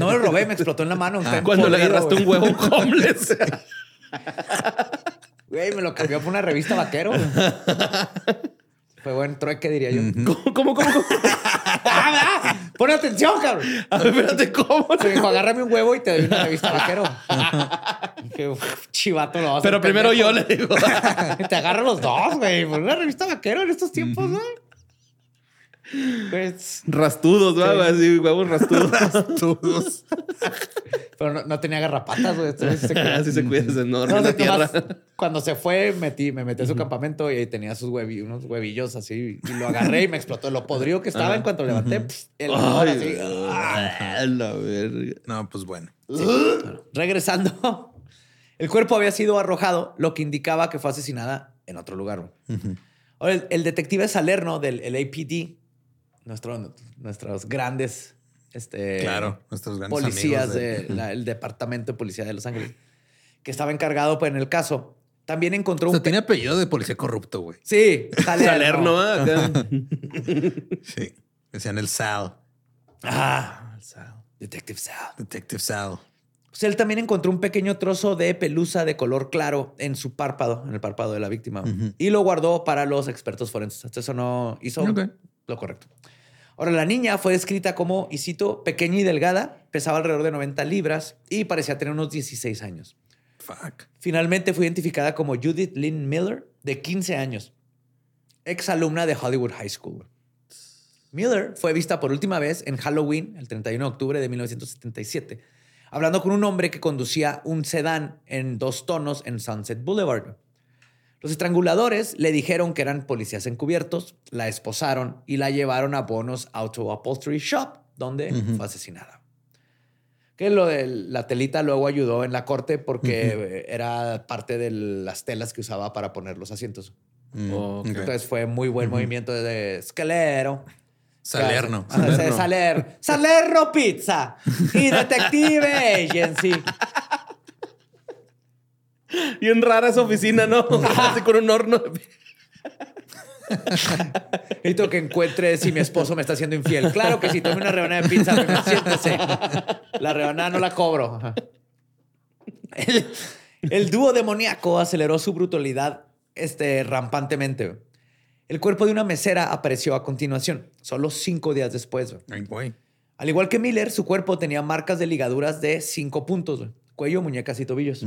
No me lo robé, me explotó en la mano. está Cuando le agarraste un huevo homeless. Güey, me lo cambió por una revista vaquero. Fue buen trueque, diría yo. ¿Cómo, cómo, cómo? cómo? Pon atención, cabrón. A ver, espérate, ¿cómo? Me dijo, agárrame un huevo y te doy una revista vaquero. Dije, "Uf, chivato, lo vas a Pero primero yo pendejo". le digo. Te agarro los dos, güey. Por una revista vaquero en estos tiempos, ¿no? Pues, Rastudos, ¿no? Así, huevos rastudos. Todos. pero no, no tenía garrapatas, güey. Entonces se cuida. Así se cuida, es enorme No, en la cuando se fue, metí, me metí a su campamento y ahí tenía sus huevi- unos huevillos así. Y lo agarré y me explotó. Lo podrido que estaba en cuanto levanté, pss, el olor así. Ay, la verga. No, pues bueno. Regresando, el cuerpo había sido arrojado, lo que indicaba que fue asesinada en otro lugar. Ahora, el, el detective Salerno del el APD, nuestro, nuestros grandes este, Claro, nuestros grandes policías de- del Departamento de Policía de Los Ángeles, que estaba encargado pues, en el caso, también encontró O un... sea, tiene apellido de policía corrupto, güey. Sí, Salerno. Salerno, ¿ah? Acá. Sí. Decían el Sal. Ah, Detective Sal. Detective Sal. Pues él también encontró un pequeño trozo de pelusa de color claro en su párpado, en el párpado de la víctima, y lo guardó para los expertos forenses. Hasta eso no hizo lo correcto. Ahora, la niña fue descrita como, y cito, pequeña y delgada, pesaba alrededor de 90 libras y parecía tener unos 16 años. Fuck. Finalmente fue identificada como Judith Lynn Miller, de 15 años, ex alumna de Hollywood High School. Miller fue vista por última vez en Halloween, el 31 de octubre de 1977, hablando con un hombre que conducía un sedán en dos tonos en Sunset Boulevard. Los estranguladores le dijeron que eran policías encubiertos, la esposaron y la llevaron a Bonos Auto Upholstery Shop, donde fue asesinada. Que lo de la telita luego ayudó en la corte porque era parte de las telas que usaba para poner los asientos. Mm, Ok. ok. Entonces fue muy buen movimiento de escalero. Salerno. Salerno. Saler, Salerno Pizza y Detective Agency. Bien rara esa oficina, ¿no? Así con un horno. Necesito que encuentre si mi esposo me está haciendo infiel. Claro que sí, tome una rebanada de pizza, pero siéntese. La rebanada no la cobro. El, el dúo demoníaco aceleró su brutalidad este, rampantemente. El cuerpo de una mesera apareció a continuación, solo cinco días después. Ay, güey. Al igual que Miller, su cuerpo tenía marcas de ligaduras de cinco puntos, güey. cuello, muñecas y tobillos.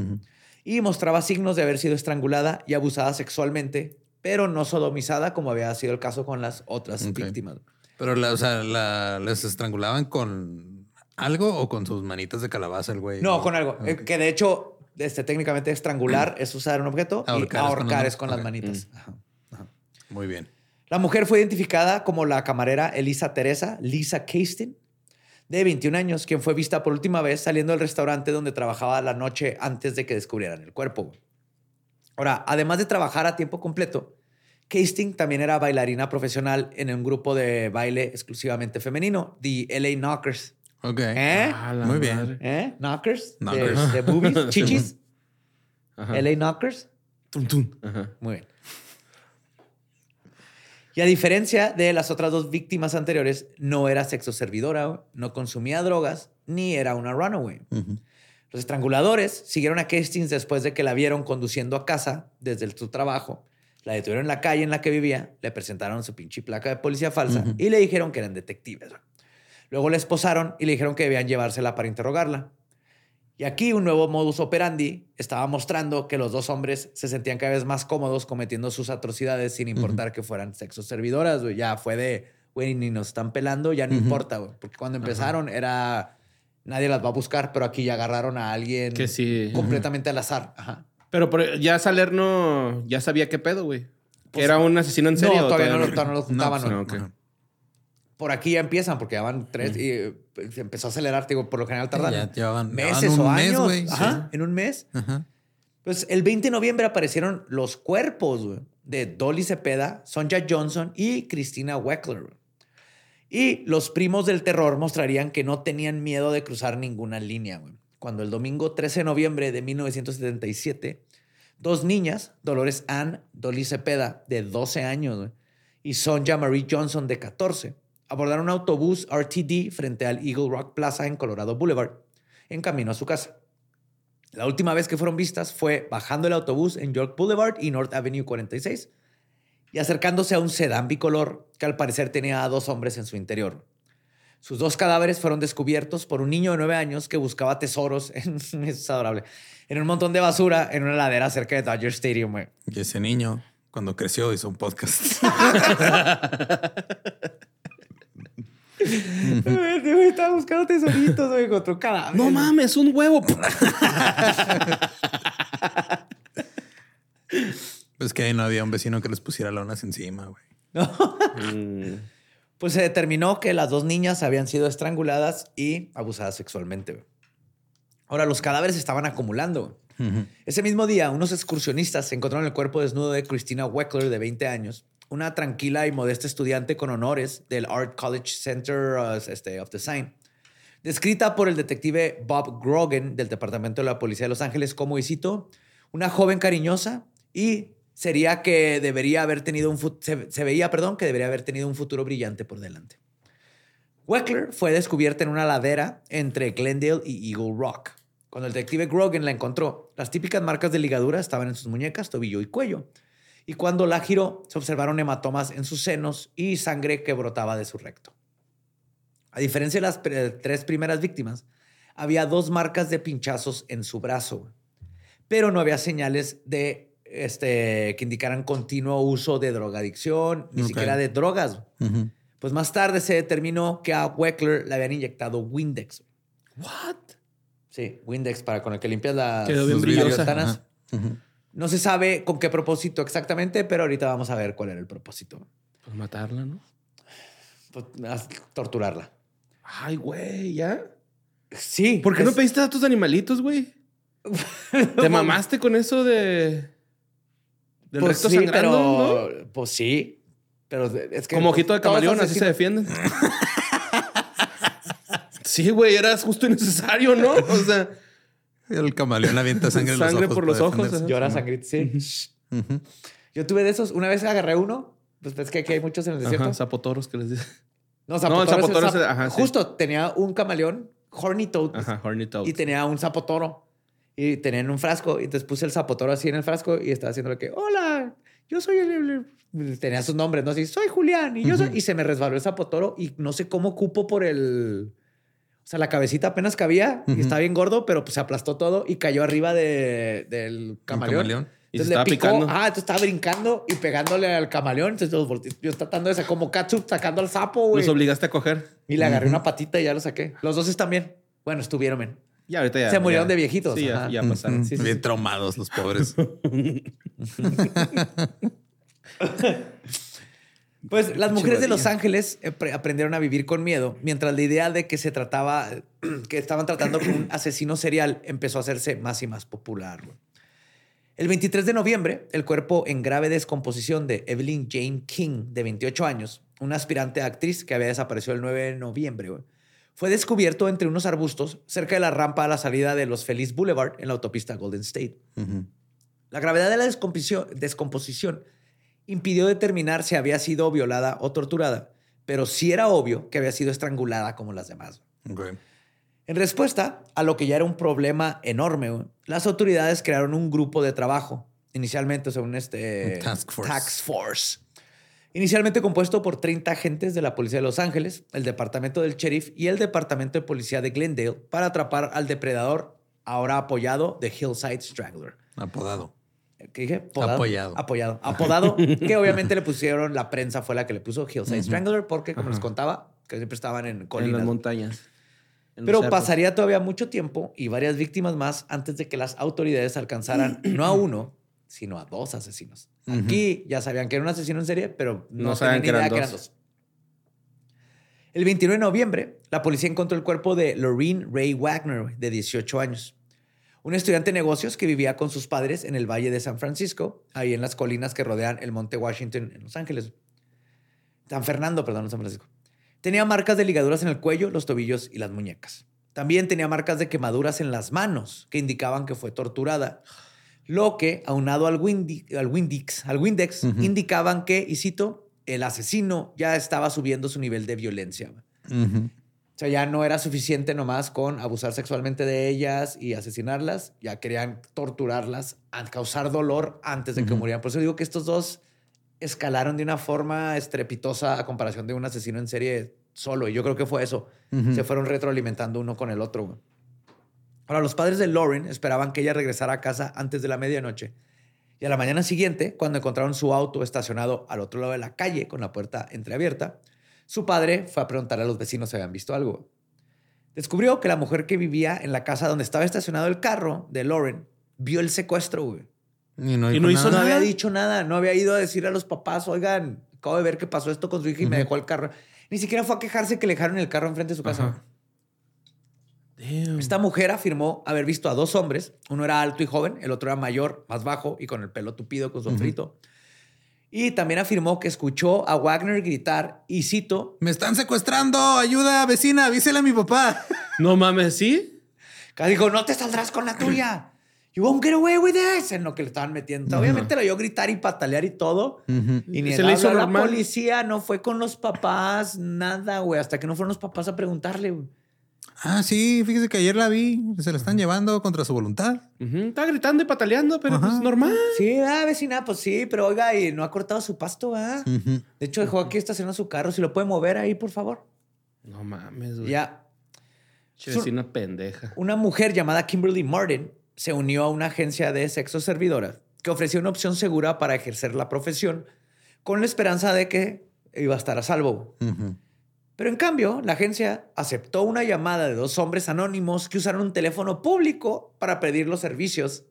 Y mostraba signos de haber sido estrangulada y abusada sexualmente, pero no sodomizada como había sido el caso con las otras víctimas. Pero, la, o sea, la, ¿les estrangulaban con algo o con sus manitas de calabaza el güey? No, con algo. Eh, Que de hecho, este, técnicamente estrangular es usar un objeto Ahorcar y es con las ahorcar es con las manitas. Ajá. Muy bien. La mujer fue identificada como la camarera Elisa Teresa, Lisa Castin, de 21 años, quien fue vista por última vez saliendo del restaurante donde trabajaba la noche antes de que descubrieran el cuerpo. Ahora, además de trabajar a tiempo completo, Casting también era bailarina profesional en un grupo de baile exclusivamente femenino, The LA Knockers. Ok. ¿Eh? Ah, Muy bien. ¿Eh? Knockers. De- Knockers. De, boobies, chichis. Ajá. LA Knockers. Tum, tum. Ajá. Muy bien. Y a diferencia de las otras dos víctimas anteriores, no era sexo servidora, no consumía drogas, ni era una runaway. Los estranguladores siguieron a Castings después de que la vieron conduciendo a casa desde su trabajo. La detuvieron en la calle en la que vivía, le presentaron su pinche placa de policía falsa y le dijeron que eran detectives. Luego la esposaron y le dijeron que debían llevársela para interrogarla. Y aquí un nuevo modus operandi estaba mostrando que los dos hombres se sentían cada vez más cómodos cometiendo sus atrocidades sin importar que fueran sexo servidoras. güey. Ya fue de, güey, ni nos están pelando, ya no importa, güey. Porque cuando empezaron era, nadie las va a buscar, pero aquí ya agarraron a alguien Que sí. completamente al azar. Ajá. Pero por- ya Salerno ya sabía qué pedo, güey. Pues, era un asesino en serio. No, ¿o todavía no, lo- todavía no lo juntaban. pues, ¿no? Por aquí ya empiezan, porque ya van tres y eh, se empezó a acelerar, digo, por lo general tardan ya llevaban- meses llevaban un o mes, años. Ajá, en un mes. Ajá. Pues el 20 de noviembre aparecieron los cuerpos de Dolly Cepeda, Sonja Johnson y Christina Weckler. Y los primos del terror mostrarían que no tenían miedo de cruzar ninguna línea. Cuando el domingo 13 de noviembre de 1977, dos niñas, Dolores Ann Dolly Cepeda, de 12 años, y Sonja Marie Johnson, de 14, abordaron un autobús RTD frente al Eagle Rock Plaza en Colorado Boulevard, en camino a su casa. La última vez que fueron vistas fue bajando el autobús en York Boulevard y North Avenue 46. y acercándose a un sedán bicolor que al parecer tenía a dos hombres en su interior. Sus dos cadáveres fueron descubiertos por un niño de nueve años que buscaba tesoros en, es adorable, en un montón de basura en una ladera cerca de Dodger Stadium. Y ese niño, cuando creció, hizo un podcast. Güey estaba buscando tesoritos, güey, encontró cadáveres. No mames, un huevo. pues que ahí no había un vecino que les pusiera lonas encima, güey. Mm. Pues se determinó que las dos niñas habían sido estranguladas y abusadas sexualmente. güey. Ahora, los cadáveres estaban acumulando. Ese mismo día, unos excursionistas encontraron el cuerpo desnudo de Christina Weckler, de 20 años, una tranquila y modesta estudiante con honores del Art College Center uh, este, of Design, descrita por el detective Bob Grogan del Departamento de la Policía de Los Ángeles como, y cito, una joven cariñosa y sería que debería haber tenido un se veía, perdón, que debería haber tenido un futuro brillante por delante. Weckler fue descubierta en una ladera entre Glendale y Eagle Rock. Cuando el detective Grogan la encontró, las típicas marcas de ligadura estaban en sus muñecas, tobillo y cuello. Y cuando la giró, se observaron hematomas en sus senos y sangre que brotaba de su recto. A diferencia de las tres primeras víctimas, había dos marcas de pinchazos en su brazo, pero no había señales de este, que indicaran continuo uso de drogadicción, ni siquiera de drogas. Pues más tarde se determinó que a Weckler le habían inyectado Windex. What? Sí, Windex para con el que limpias las, las. No se sabe con qué propósito exactamente, pero ahorita vamos a ver cuál era el propósito. Pues matarla, ¿no? Pues, torturarla. Ay, güey, ¿ya? Sí. ¿Por qué no pediste a tus animalitos, güey? ¿Te mamaste con eso de... Del Pues recto sí, sangrando, pero, Pues sí. Pero es que. Como ojito de camaleón, así se defienden. sí, güey, era justo y necesario, ¿no? O sea, El camaleón avienta sangre, en los Sangre ojos por los ojos. Llora sangrita, sí. Yo tuve de esos. Una vez agarré uno. Pues es que aquí hay muchos en el desierto. ajá, zapotoros que les dicen. No, No, el zapotoro es zapotoro es zap- el- ajá, sí. Justo tenía un camaleón, horny toad, Ajá, horny toad. y tenía un zapotoro. Y tenía en un frasco. Y entonces puse el zapotoro así en el frasco y estaba haciéndole que, hola, yo soy el-". Tenía sus nombres, ¿no? Así, soy Julián. Y yo soy... Y se me resbaló el zapotoro y no sé cómo cupo por el... O sea, la cabecita apenas cabía y Ujú. estaba bien gordo, pero pues se aplastó todo y cayó arriba de- del camaleón. camaleón. Y se Entonces le estaba picó, picando. ah, entonces estaba brincando y pegándole al camaleón. Entonces los volteé- yo tratando de sacar como catsup sacando al sapo, güey. Los obligaste a coger. Y le agarré una patita y ya lo saqué. Los dos están bien. Bueno, estuvieron bien. Ya, ahorita ya. Se murieron ya. de viejitos, Sí, ya, ya pasaron. Sí, sí, Bien sí. traumados los pobres. Pues las mujeres de Los. Ángeles pre- aprendieron a vivir con miedo, mientras la idea de que se trataba, que estaban tratando con un asesino serial empezó a hacerse más y más popular. El 23 de noviembre, el cuerpo en grave descomposición de Evelyn Jane King, de 28 años, una aspirante a actriz que había desaparecido el 9 de noviembre, fue descubierto entre unos arbustos cerca de la rampa a la salida de los Feliz Boulevard en la autopista Golden State. La gravedad de la descomposición, descomposición impidió determinar si había sido violada o torturada, pero sí era obvio que había sido estrangulada como las demás. En respuesta a lo que ya era un problema enorme, las autoridades crearon un grupo de trabajo, inicialmente según este task force. task force. Inicialmente compuesto por 30 agentes de la Policía de Los Ángeles, el Departamento del Sheriff y el Departamento de Policía de Glendale para atrapar al depredador, ahora apoyado de Hillside Strangler. Apodado. ¿Qué dije? Podado. Apoyado. Apoyado. Apodado, que obviamente le pusieron, la prensa fue la que le puso Hillside Strangler, porque como les contaba, que siempre estaban en En colinas. las montañas. En Pero pasaría todavía mucho tiempo y varias víctimas más antes de que las autoridades alcanzaran no a uno, sino a dos asesinos. Aquí ya sabían que era un asesino en serie, pero no, No tenían sabían que idea eran que eran dos. dos. El 29 de noviembre, la policía encontró el cuerpo de Lorraine Ray Wagner, de 18 años. Un estudiante de negocios que vivía con sus padres en el Valle de San Francisco, ahí en las colinas que rodean el Monte Washington en Los Ángeles. San Fernando, perdón, no San Francisco. Tenía marcas de ligaduras en el cuello, los tobillos y las muñecas. También tenía marcas de quemaduras en las manos que indicaban que fue torturada. Lo que, aunado al, Windi- al Windex, al Windex indicaban que, y cito, el asesino ya estaba subiendo su nivel de violencia. O sea, ya no era suficiente nomás con abusar sexualmente de ellas y asesinarlas. Ya querían torturarlas, causar dolor antes de que murieran. Por eso digo que estos dos escalaron de una forma estrepitosa a comparación de un asesino en serie solo. Y yo creo que fue eso. Se fueron retroalimentando uno con el otro. Ahora, los padres de Lauren esperaban que ella regresara a casa antes de la medianoche. Y a la mañana siguiente, cuando encontraron su auto estacionado al otro lado de la calle con la puerta entreabierta, su padre fue a preguntarle a los vecinos si habían visto algo. Descubrió que la mujer que vivía en la casa donde estaba estacionado el carro de Lauren vio el secuestro, güey. Y no, Y no hizo No nada. había dicho nada, no había ido a decir a los papás, oigan, acabo de ver que pasó esto con su hija y me dejó el carro. Ni siquiera fue a quejarse que le dejaron el carro enfrente de su casa. Damn. Esta mujer afirmó haber visto a dos hombres. Uno era alto y joven, el otro era mayor, más bajo y con el pelo tupido, con sombrito. Y también afirmó que escuchó a Wagner gritar, y cito, Me están secuestrando. Ayuda, vecina. Avísele a mi papá. No mames, ¿sí? que dijo, no te saldrás con la tuya. You won't get away with this. En lo que le estaban metiendo. Obviamente lo oyó gritar y patalear y todo. Y ni Se le le hizo a la normal. policía, no fue con los papás, nada, güey. Hasta que no fueron los papás a preguntarle, güey. Ah, sí. Fíjese que ayer la vi. Se la están llevando contra su voluntad. Está gritando y pataleando, pero Ajá. pues normal. Sí, ah, vecina, pues sí, pero oiga, y no ha cortado su pasto, ¿ah? Ujú. De hecho, dejó aquí estacionado su carro. Si lo puede mover ahí, por favor. No mames, güey. Ya. Che, vecina pendeja. Una mujer llamada Kimberly Martin se unió a una agencia de sexo servidora que ofrecía una opción segura para ejercer la profesión con la esperanza de que iba a estar a salvo. Ujú. Pero en cambio, la agencia aceptó una llamada de dos hombres anónimos que usaron un teléfono público para pedir los servicios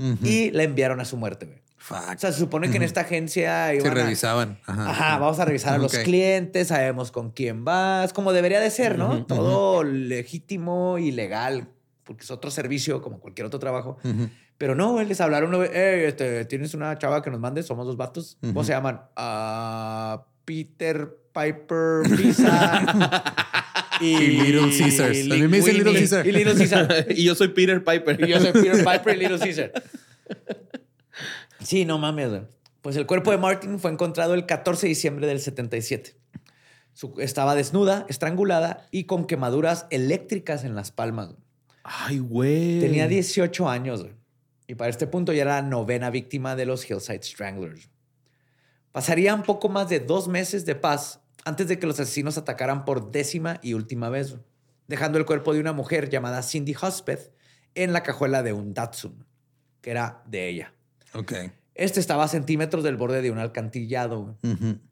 Ujú. y la enviaron a su muerte. güey. Fuck. O sea, se supone que en esta agencia Se iban revisaban. Ajá. Ajá, vamos a revisar a los clientes, sabemos con quién vas, como debería de ser, ¿no? Todo legítimo y legal, porque es otro servicio como cualquier otro trabajo. Pero no, les hablaron, güey, "Ey, este, tienes una chava que nos mande, somos dos vatos. ¿Cómo se llaman? Ah, Peter Piper Pizza. Y Little Caesars. Mí me dicen Little Caesar. Y Little Caesar. y yo soy Peter Piper. Y yo soy Peter Piper y Little Caesar. Sí, no mames. Pues el cuerpo de Martin fue encontrado el 14 de diciembre del 77. Su- estaba desnuda, estrangulada y con quemaduras eléctricas en las palmas. Ay, güey. Tenía 18 años. Y para este punto ya era la novena víctima de los Hillside Stranglers. Pasarían poco más de dos meses de paz antes de que los asesinos atacaran por décima y última vez, dejando el cuerpo de una mujer llamada Cindy Huspeth en la cajuela de un Datsun, que era de ella. Ok. Este estaba a centímetros del borde de un alcantillado.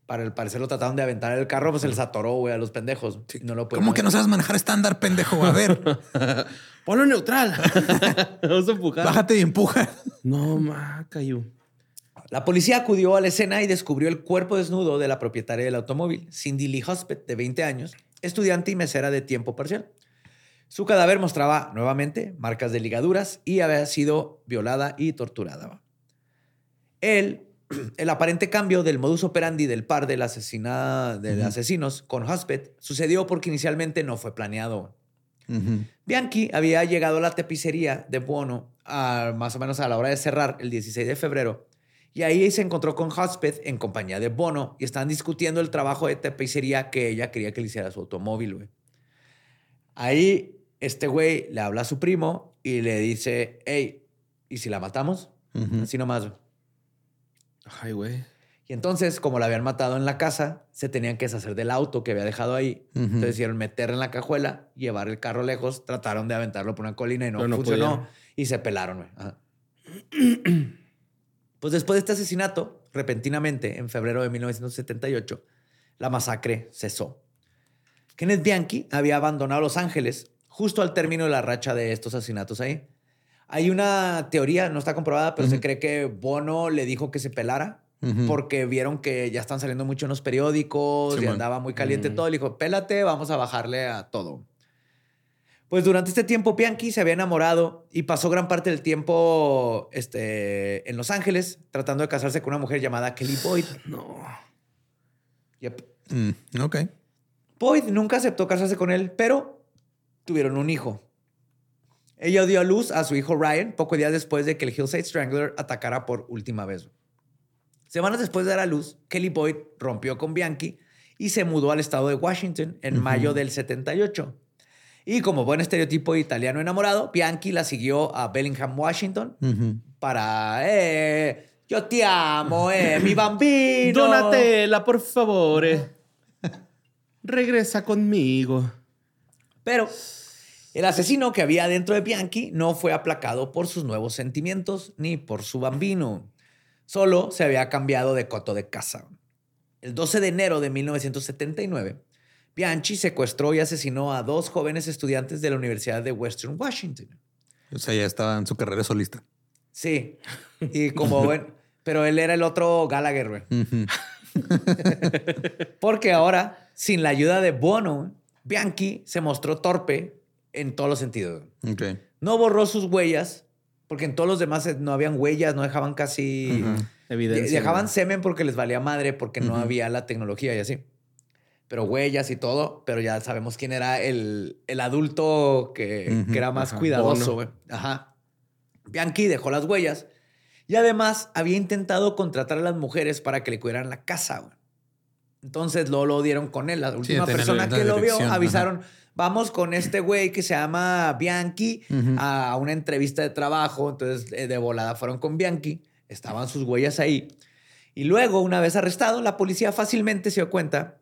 Para el parecer lo trataron de aventar el carro, pues se les atoró, güey, a los pendejos. No lo ¿Cómo que no sabes manejar estándar, pendejo? A ver, Ponlo neutral. Vamos a empujar. bájate y empuja. No, ma, cayó. La policía acudió a la escena y descubrió el cuerpo desnudo de la propietaria del automóvil, Cindy Lee Huspeth, de 20 años, estudiante y mesera de tiempo parcial. Su cadáver mostraba nuevamente marcas de ligaduras y había sido violada y torturada. El, el aparente cambio del modus operandi del par de, la asesina, de asesinos con Huspeth sucedió porque inicialmente no fue planeado. Bianchi había llegado a la tapicería de Buono a- más o menos a la hora de cerrar el 16 de febrero y ahí se encontró con Huspeth en compañía de Bono y estaban discutiendo el trabajo de tapicería que ella quería que le hiciera a su automóvil, güey. Ahí este güey le habla a su primo y le dice, hey, ¿y si la matamos? Ujú. Así nomás. güey. Ay, güey. Y entonces, como la habían matado en la casa, se tenían que deshacer del auto que había dejado ahí. Entonces hicieron meter en la cajuela, llevar el carro lejos, trataron de aventarlo por una colina y no, funcionó. Y se pelaron, güey. Ajá. pues después de este asesinato, repentinamente, en febrero de 1978, la masacre cesó. Kenneth Bianchi había abandonado Los Ángeles justo al término de la racha de estos asesinatos ahí. Hay una teoría, no está comprobada, pero se cree que Bono le dijo que se pelara porque vieron que ya están saliendo mucho en los periódicos y andaba muy caliente todo. Le dijo, pélate, vamos a bajarle a todo. Pues durante este tiempo, Bianchi se había enamorado y pasó gran parte del tiempo este, en Los Ángeles tratando de casarse con una mujer llamada Kelly Boyd. No. Yep. Mm, ok. Boyd nunca aceptó casarse con él, pero tuvieron un hijo. Ella dio a luz a su hijo Ryan poco días después de que el Hillside Strangler atacara por última vez. Semanas después de dar a luz, Kelly Boyd rompió con Bianchi y se mudó al estado de Washington en mayo del 78. Y como buen estereotipo italiano enamorado, Bianchi la siguió a Bellingham, Washington, para eh, Yo te amo, eh, mi bambino. Donatella, por favor. Regresa conmigo. Pero el asesino que había dentro de Bianchi no fue aplacado por sus nuevos sentimientos ni por su bambino. Solo se había cambiado de coto de casa. El 12 de enero de 1979, Bianchi secuestró y asesinó a dos jóvenes estudiantes de la Universidad de Western Washington. O sea, ya estaba en su carrera solista. Sí. Y como bueno, pero él era el otro Gallagher, güey. Porque ahora, sin la ayuda de Bono, Bianchi se mostró torpe en todos los sentidos. Ok. No borró sus huellas, porque en todos los demás eh, no habían huellas, no dejaban casi... Evidencia. Dejaban güey. semen porque les valía madre, porque no había la tecnología y así. Pero huellas y todo, pero ya sabemos quién era el, el adulto que, que era más ajá, cuidadoso, güey. Ajá. Bianchi dejó las huellas y además había intentado contratar a las mujeres para que le cuidaran la casa, güey. Entonces luego lo dieron con él. La última persona que lo vio ajá. avisaron, vamos con este güey que se llama Bianchi a una entrevista de trabajo. Entonces eh, de volada fueron con Bianchi, estaban sus huellas ahí. Y luego, una vez arrestado, la policía fácilmente se dio cuenta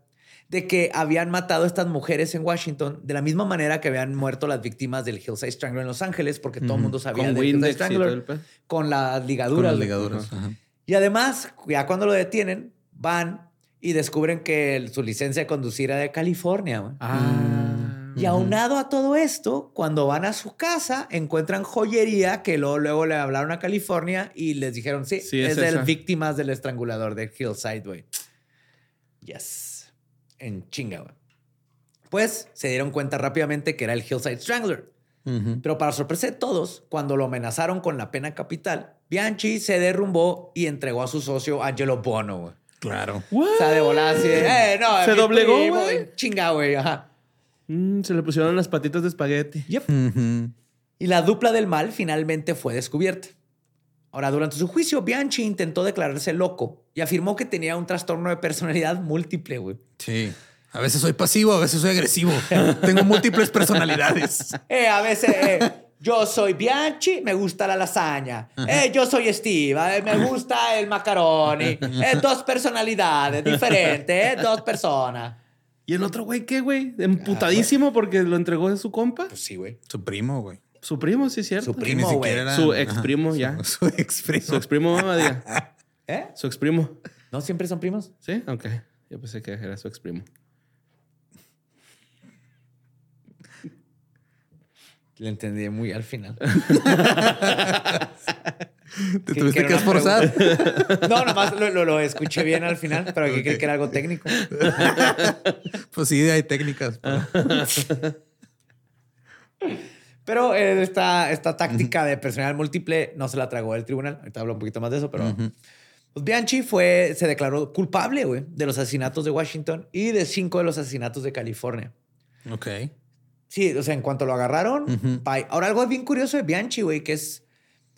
de que habían matado a estas mujeres en Washington de la misma manera que habían muerto las víctimas del Hillside Strangler en Los Ángeles, porque todo el mundo sabía Con del Hillside Strangler el con las Con ligaduras. las güey. ligaduras. Ajá. Y además, ya cuando lo detienen, van y descubren que su licencia de conducir era de California. Ah. Y aunado a todo esto, cuando van a su casa, encuentran joyería que luego, luego le hablaron a California y les dijeron, sí, Sí, es, es de víctimas del estrangulador de Hillside, güey. Yes. En chinga, güey. Pues se dieron cuenta rápidamente que era el Hillside Strangler. Pero para sorpresa de todos, cuando lo amenazaron con la pena capital, Bianchi se derrumbó y entregó a su socio Angelo Bono, güey. Claro. O sea, de volada así de, eh, no, ¿Se doblegó, güey? Chinga, güey, ajá. Mm, se le pusieron las patitas de espagueti. Yep. Y la dupla del mal finalmente fue descubierta. Ahora, durante su juicio, Bianchi intentó declararse loco y afirmó que tenía un trastorno de personalidad múltiple, güey. Sí. A veces soy pasivo, a veces soy agresivo. Tengo múltiples personalidades. Eh, a veces, eh, yo soy Bianchi, me gusta la lasaña. Eh, yo soy Steve, eh, me gusta el macaroni. Eh, dos personalidades diferentes, eh, dos personas. ¿Y el otro güey qué, güey? Emputadísimo porque lo entregó de su compa. Pues sí, güey. Su primo, güey. Su primo, sí, es cierto. Su primo, ni güey. siquiera era- Su ex primo, su- ya. Su ex primo. Su ex primo, Badía. ¿Eh? Su ex primo. ¿No siempre son primos? ¿Sí? Ok. Yo pensé que era su ex primo. Le entendí muy al final. Te Que- tuviste que que esforzar. No, nomás lo, lo- lo escuché bien al final, pero aquí creí que era algo técnico. Pues sí, hay técnicas. Pero- Pero eh, esta, esta táctica de personalidad múltiple no se la tragó el tribunal. Ahorita hablo un poquito más de eso, pero... Pues Bianchi fue, se declaró culpable, güey, de los asesinatos de Washington y de cinco de los asesinatos de California. Ok. Sí, o sea, en cuanto lo agarraron, bye. Ahora, algo bien curioso de Bianchi, güey, que es,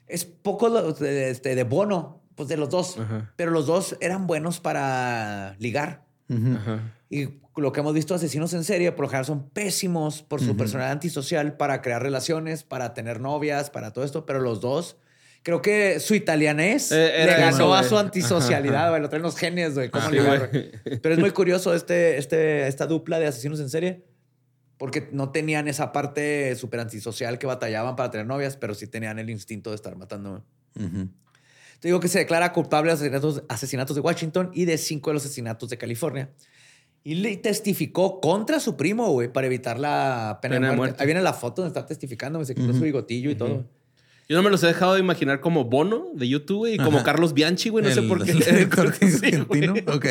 es poco lo- de, este, de Bono, pues de los dos. Pero los dos eran buenos para ligar. Ajá. Y lo que hemos visto, asesinos en serie, por lo general son pésimos por su personalidad antisocial para crear relaciones, para tener novias, para todo esto. Pero los dos, creo que su italianés Eh, le ganó a su antisocialidad, güey. Lo traen los genios, güey. ¿Cómo Ah, sí, güey? Pero es muy curioso este, este, esta dupla de asesinos en serie. Porque no tenían esa parte súper antisocial que batallaban para tener novias, pero sí tenían el instinto de estar matando. Te digo que se declara culpable de asesinatos, asesinatos de Washington y de cinco de los asesinatos de California. Y le testificó contra su primo, güey, para evitar la pena, Pena de de muerte. muerte. Ahí viene la foto donde está testificando, güey, se quitó su bigotillo y todo. Yo no me los he dejado de imaginar como Bono de YouTube, güey, y como Ajá. Carlos Bianchi, güey. No sé El- por qué. el Sí, argentino. Ok.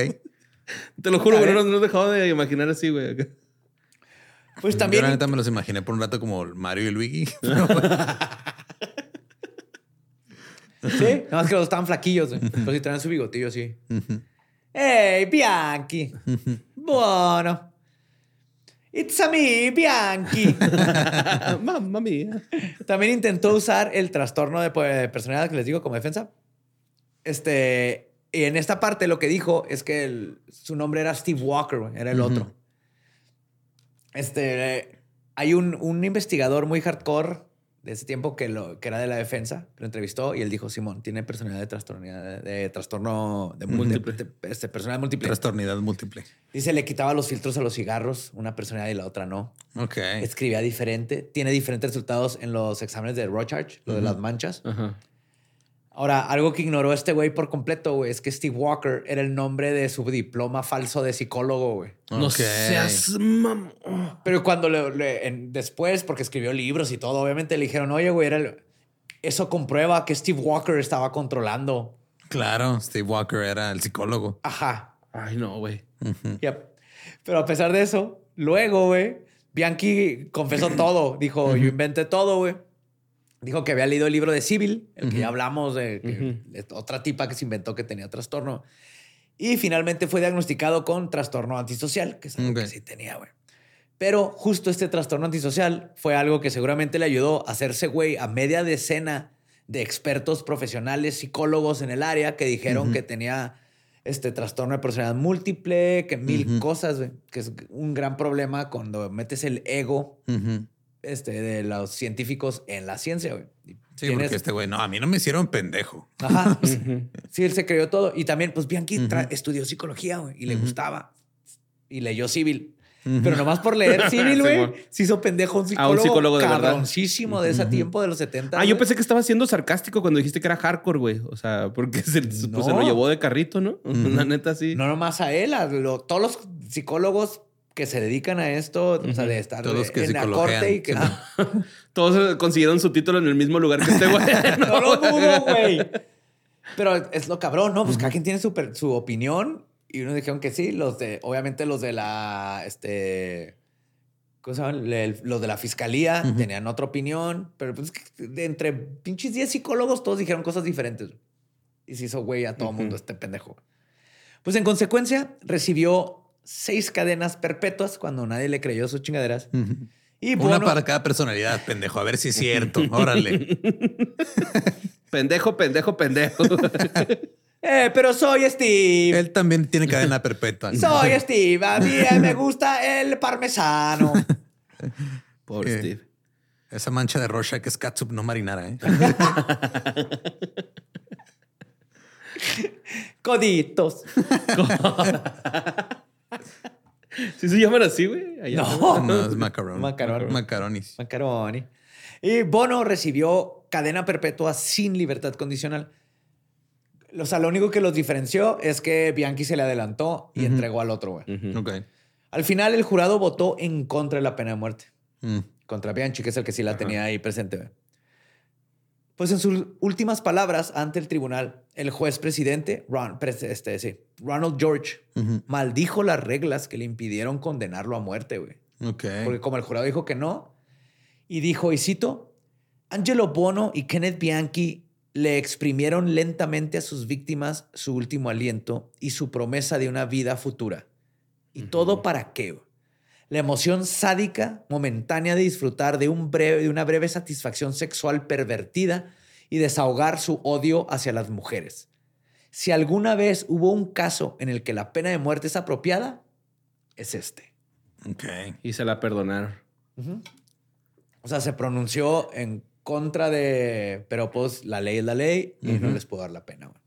Te lo juro, güey. No no he dejado de imaginar así, güey. Pues Yo también. la neta me los imaginé por un rato como Mario y Luigi. Sí, nada más que los estaban flaquillos, güey. Pero sí traen su bigotillo así. ¡Hey, Bianchi! Bueno. It's a me, Bianchi. Mamma mía. También intentó usar el trastorno de personalidad que les digo como defensa. Este, y en esta parte lo que dijo es que el- su nombre era Steve Walker, era el otro. Este, hay un, un investigador muy hardcore de ese tiempo que, lo, que era de la defensa, lo entrevistó y él dijo, Simón, tiene personalidad de trastorno de, trastorno de Múltiple. de- este, personalidad múltiple. Trastornidad múltiple. Dice, le quitaba los filtros a los cigarros, una personalidad y la otra no. Ok. Escribía diferente, tiene diferentes resultados en los exámenes de Rorschach, lo de las manchas. Ajá. Ahora, algo que ignoró este güey por completo, güey, es que Steve Walker era el nombre de su diploma falso de psicólogo, güey. No seas mam- Pero cuando le, le- en- después, porque escribió libros y todo, obviamente le dijeron, oye, güey, era el- eso comprueba que Steve Walker estaba controlando. Claro, Steve Walker era el psicólogo. Ajá. Ay, no, güey. Yep. Pero a pesar de eso, luego, güey, Bianchi confesó todo. Dijo, yo inventé todo, güey. Dijo que había leído el libro de Civil, el que ya hablamos de, que- otra tipa que se inventó que tenía trastorno. Y finalmente fue diagnosticado con trastorno antisocial, que es algo que sí tenía, güey. Pero justo este trastorno antisocial fue algo que seguramente le ayudó a hacerse, güey, a media decena de expertos profesionales, psicólogos en el área que dijeron que tenía este trastorno de personalidad múltiple, que mil cosas, güey, que es un gran problema cuando metes el ego. Este, de los científicos en la ciencia, güey. Y Sí, porque este güey, no, a mí no me hicieron pendejo. Ajá. sí, él se creyó todo. Y también, pues Bianchi tra- estudió psicología, güey, y le gustaba. Y leyó civil. Pero nomás por leer civil, güey, Simón. se hizo pendejo un A psicólogo, un psicólogo de cabroncísimo de ese tiempo de los 70. Ah, yo güey. pensé que estaba siendo sarcástico cuando dijiste que era hardcore, güey. O sea, porque se, pues, se No. lo llevó de carrito, ¿no? La neta, sí. No nomás a él, a lo- todos los psicólogos que se dedican a esto, o sea, de estar Todos que en la corte y que... Todos eh, consiguieron su título en el mismo lugar que este güey. No lo dudo, güey. Pero es lo cabrón, ¿no? Pues cada quien tiene su, su opinión y unos dijeron que sí, los de, obviamente los de la, este, ¿cómo se llaman? Le- Los de la fiscalía tenían otra opinión, pero pues que de entre pinches 10 psicólogos todos dijeron cosas diferentes. Y se hizo güey a todo mundo este pendejo. Pues en consecuencia recibió seis cadenas perpetuas cuando nadie le creyó sus chingaderas. Y Una para cada personalidad, pendejo. A ver si es cierto. Órale. pendejo, pendejo, pendejo. Eh, pero soy Steve. Él también tiene cadena perpetua. Soy Steve. A mí me gusta el parmesano. Pobre Eh. Steve. Esa mancha de Rorschach es catsup, no marinara, ¿eh? Coditos. ¿Sí se llaman así, güey? Allá. No. No, es macaroni. Macaroni. Macaronis. Macaroni. Y Bono recibió cadena perpetua sin libertad condicional. O sea, lo único que los diferenció es que Bianchi se le adelantó y entregó al otro, güey. Ok. Al final, el jurado votó en contra de la pena de muerte. Mm. Contra Bianchi, que es el que sí la tenía ahí presente. güey. Pues en sus últimas palabras ante el tribunal, el juez presidente, Ron- este, sí, Ronald George, maldijo las reglas que le impidieron condenarlo a muerte, güey. Porque como el jurado dijo que no, y dijo, y cito, Angelo Bono y Kenneth Bianchi le exprimieron lentamente a sus víctimas su último aliento y su promesa de una vida futura. ¿Y todo para qué? La emoción sádica, momentánea de disfrutar de, un breve, de una breve satisfacción sexual pervertida y desahogar su odio hacia las mujeres. Si alguna vez hubo un caso en el que la pena de muerte es apropiada, es este. Ok. Y se la perdonaron. O sea, se pronunció en contra de, pero pues la ley es la ley y no les puedo dar la pena. güey.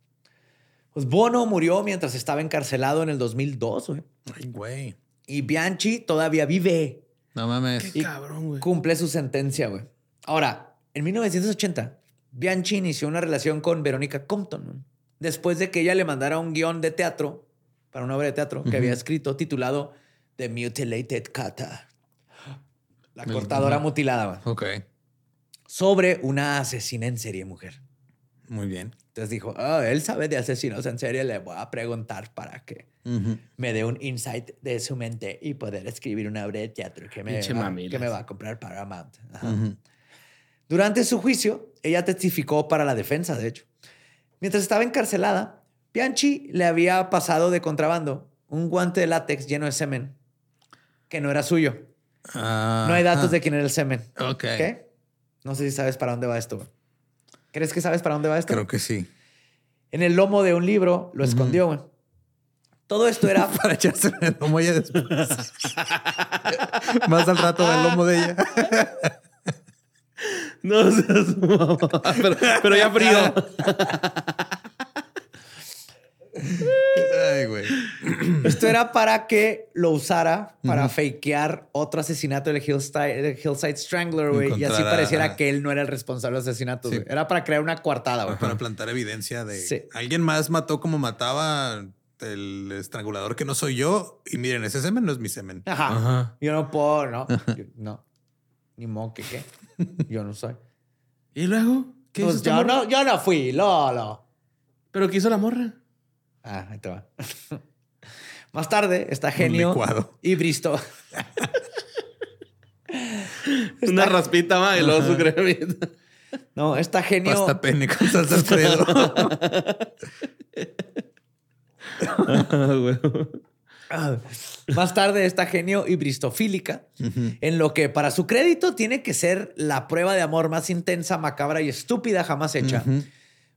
Pues Bono murió mientras estaba encarcelado en el 2002, güey. Ay, güey. Y Bianchi todavía vive No mames. y Cabrón, güey. cumple su sentencia, güey. Ahora, en 1980, Bianchi inició una relación con Verónica Compton, después de que ella le mandara un guion de teatro para una obra de teatro que había escrito titulado The Mutilated Cutter. La El- cortadora mutilada, güey Ok. sobre una asesina en serie mujer. Muy bien. Entonces dijo, "Ah, él sabe de asesinos en serie, le voy a preguntar para que Ujú. me dé un insight de su mente y poder escribir una obra de teatro que me, va, que me va a comprar Paramount. Ajá. Ujú. Durante su juicio, ella testificó para la defensa, de hecho. Mientras estaba encarcelada, Bianchi le había pasado de contrabando un guante de látex lleno de semen que no era suyo. Ah, No hay datos de quién era el semen. Ok. ¿Ok? No sé si sabes para dónde va esto. ¿Crees que sabes para dónde va esto? Creo que sí. En el lomo de un libro lo escondió, güey. Todo esto era Para echarse en el lomo ella después. Más al rato del lomo de ella. No seas mamá. Pero, pero ya frío. Ay, güey. Esto era para que lo usara para fakear otro asesinato del Hillside, Strangler, güey. Y así a- pareciera que él no era el responsable del asesinato, Sí. Era para crear una coartada, güey. Para plantar evidencia de Sí. alguien más mató como mataba el estrangulador que no soy yo. Y miren, ese semen no es mi semen. Ajá. Ajá. Yo no puedo, no. Yo- no. Ni modo que qué. Yo no soy. ¿Y luego? ¿Qué hizo Pues yo no, yo no fui, Lolo. ¿Pero qué hizo la morra? Ah, ahí te va. Más tarde está genio y Bristo. Una raspita más y luego su cremita. No, está genio. Pasta pene con salsa Alfredo. Más tarde está genio y bristofílica, en lo que para su crédito tiene que ser la prueba de amor más intensa, macabra y estúpida jamás hecha.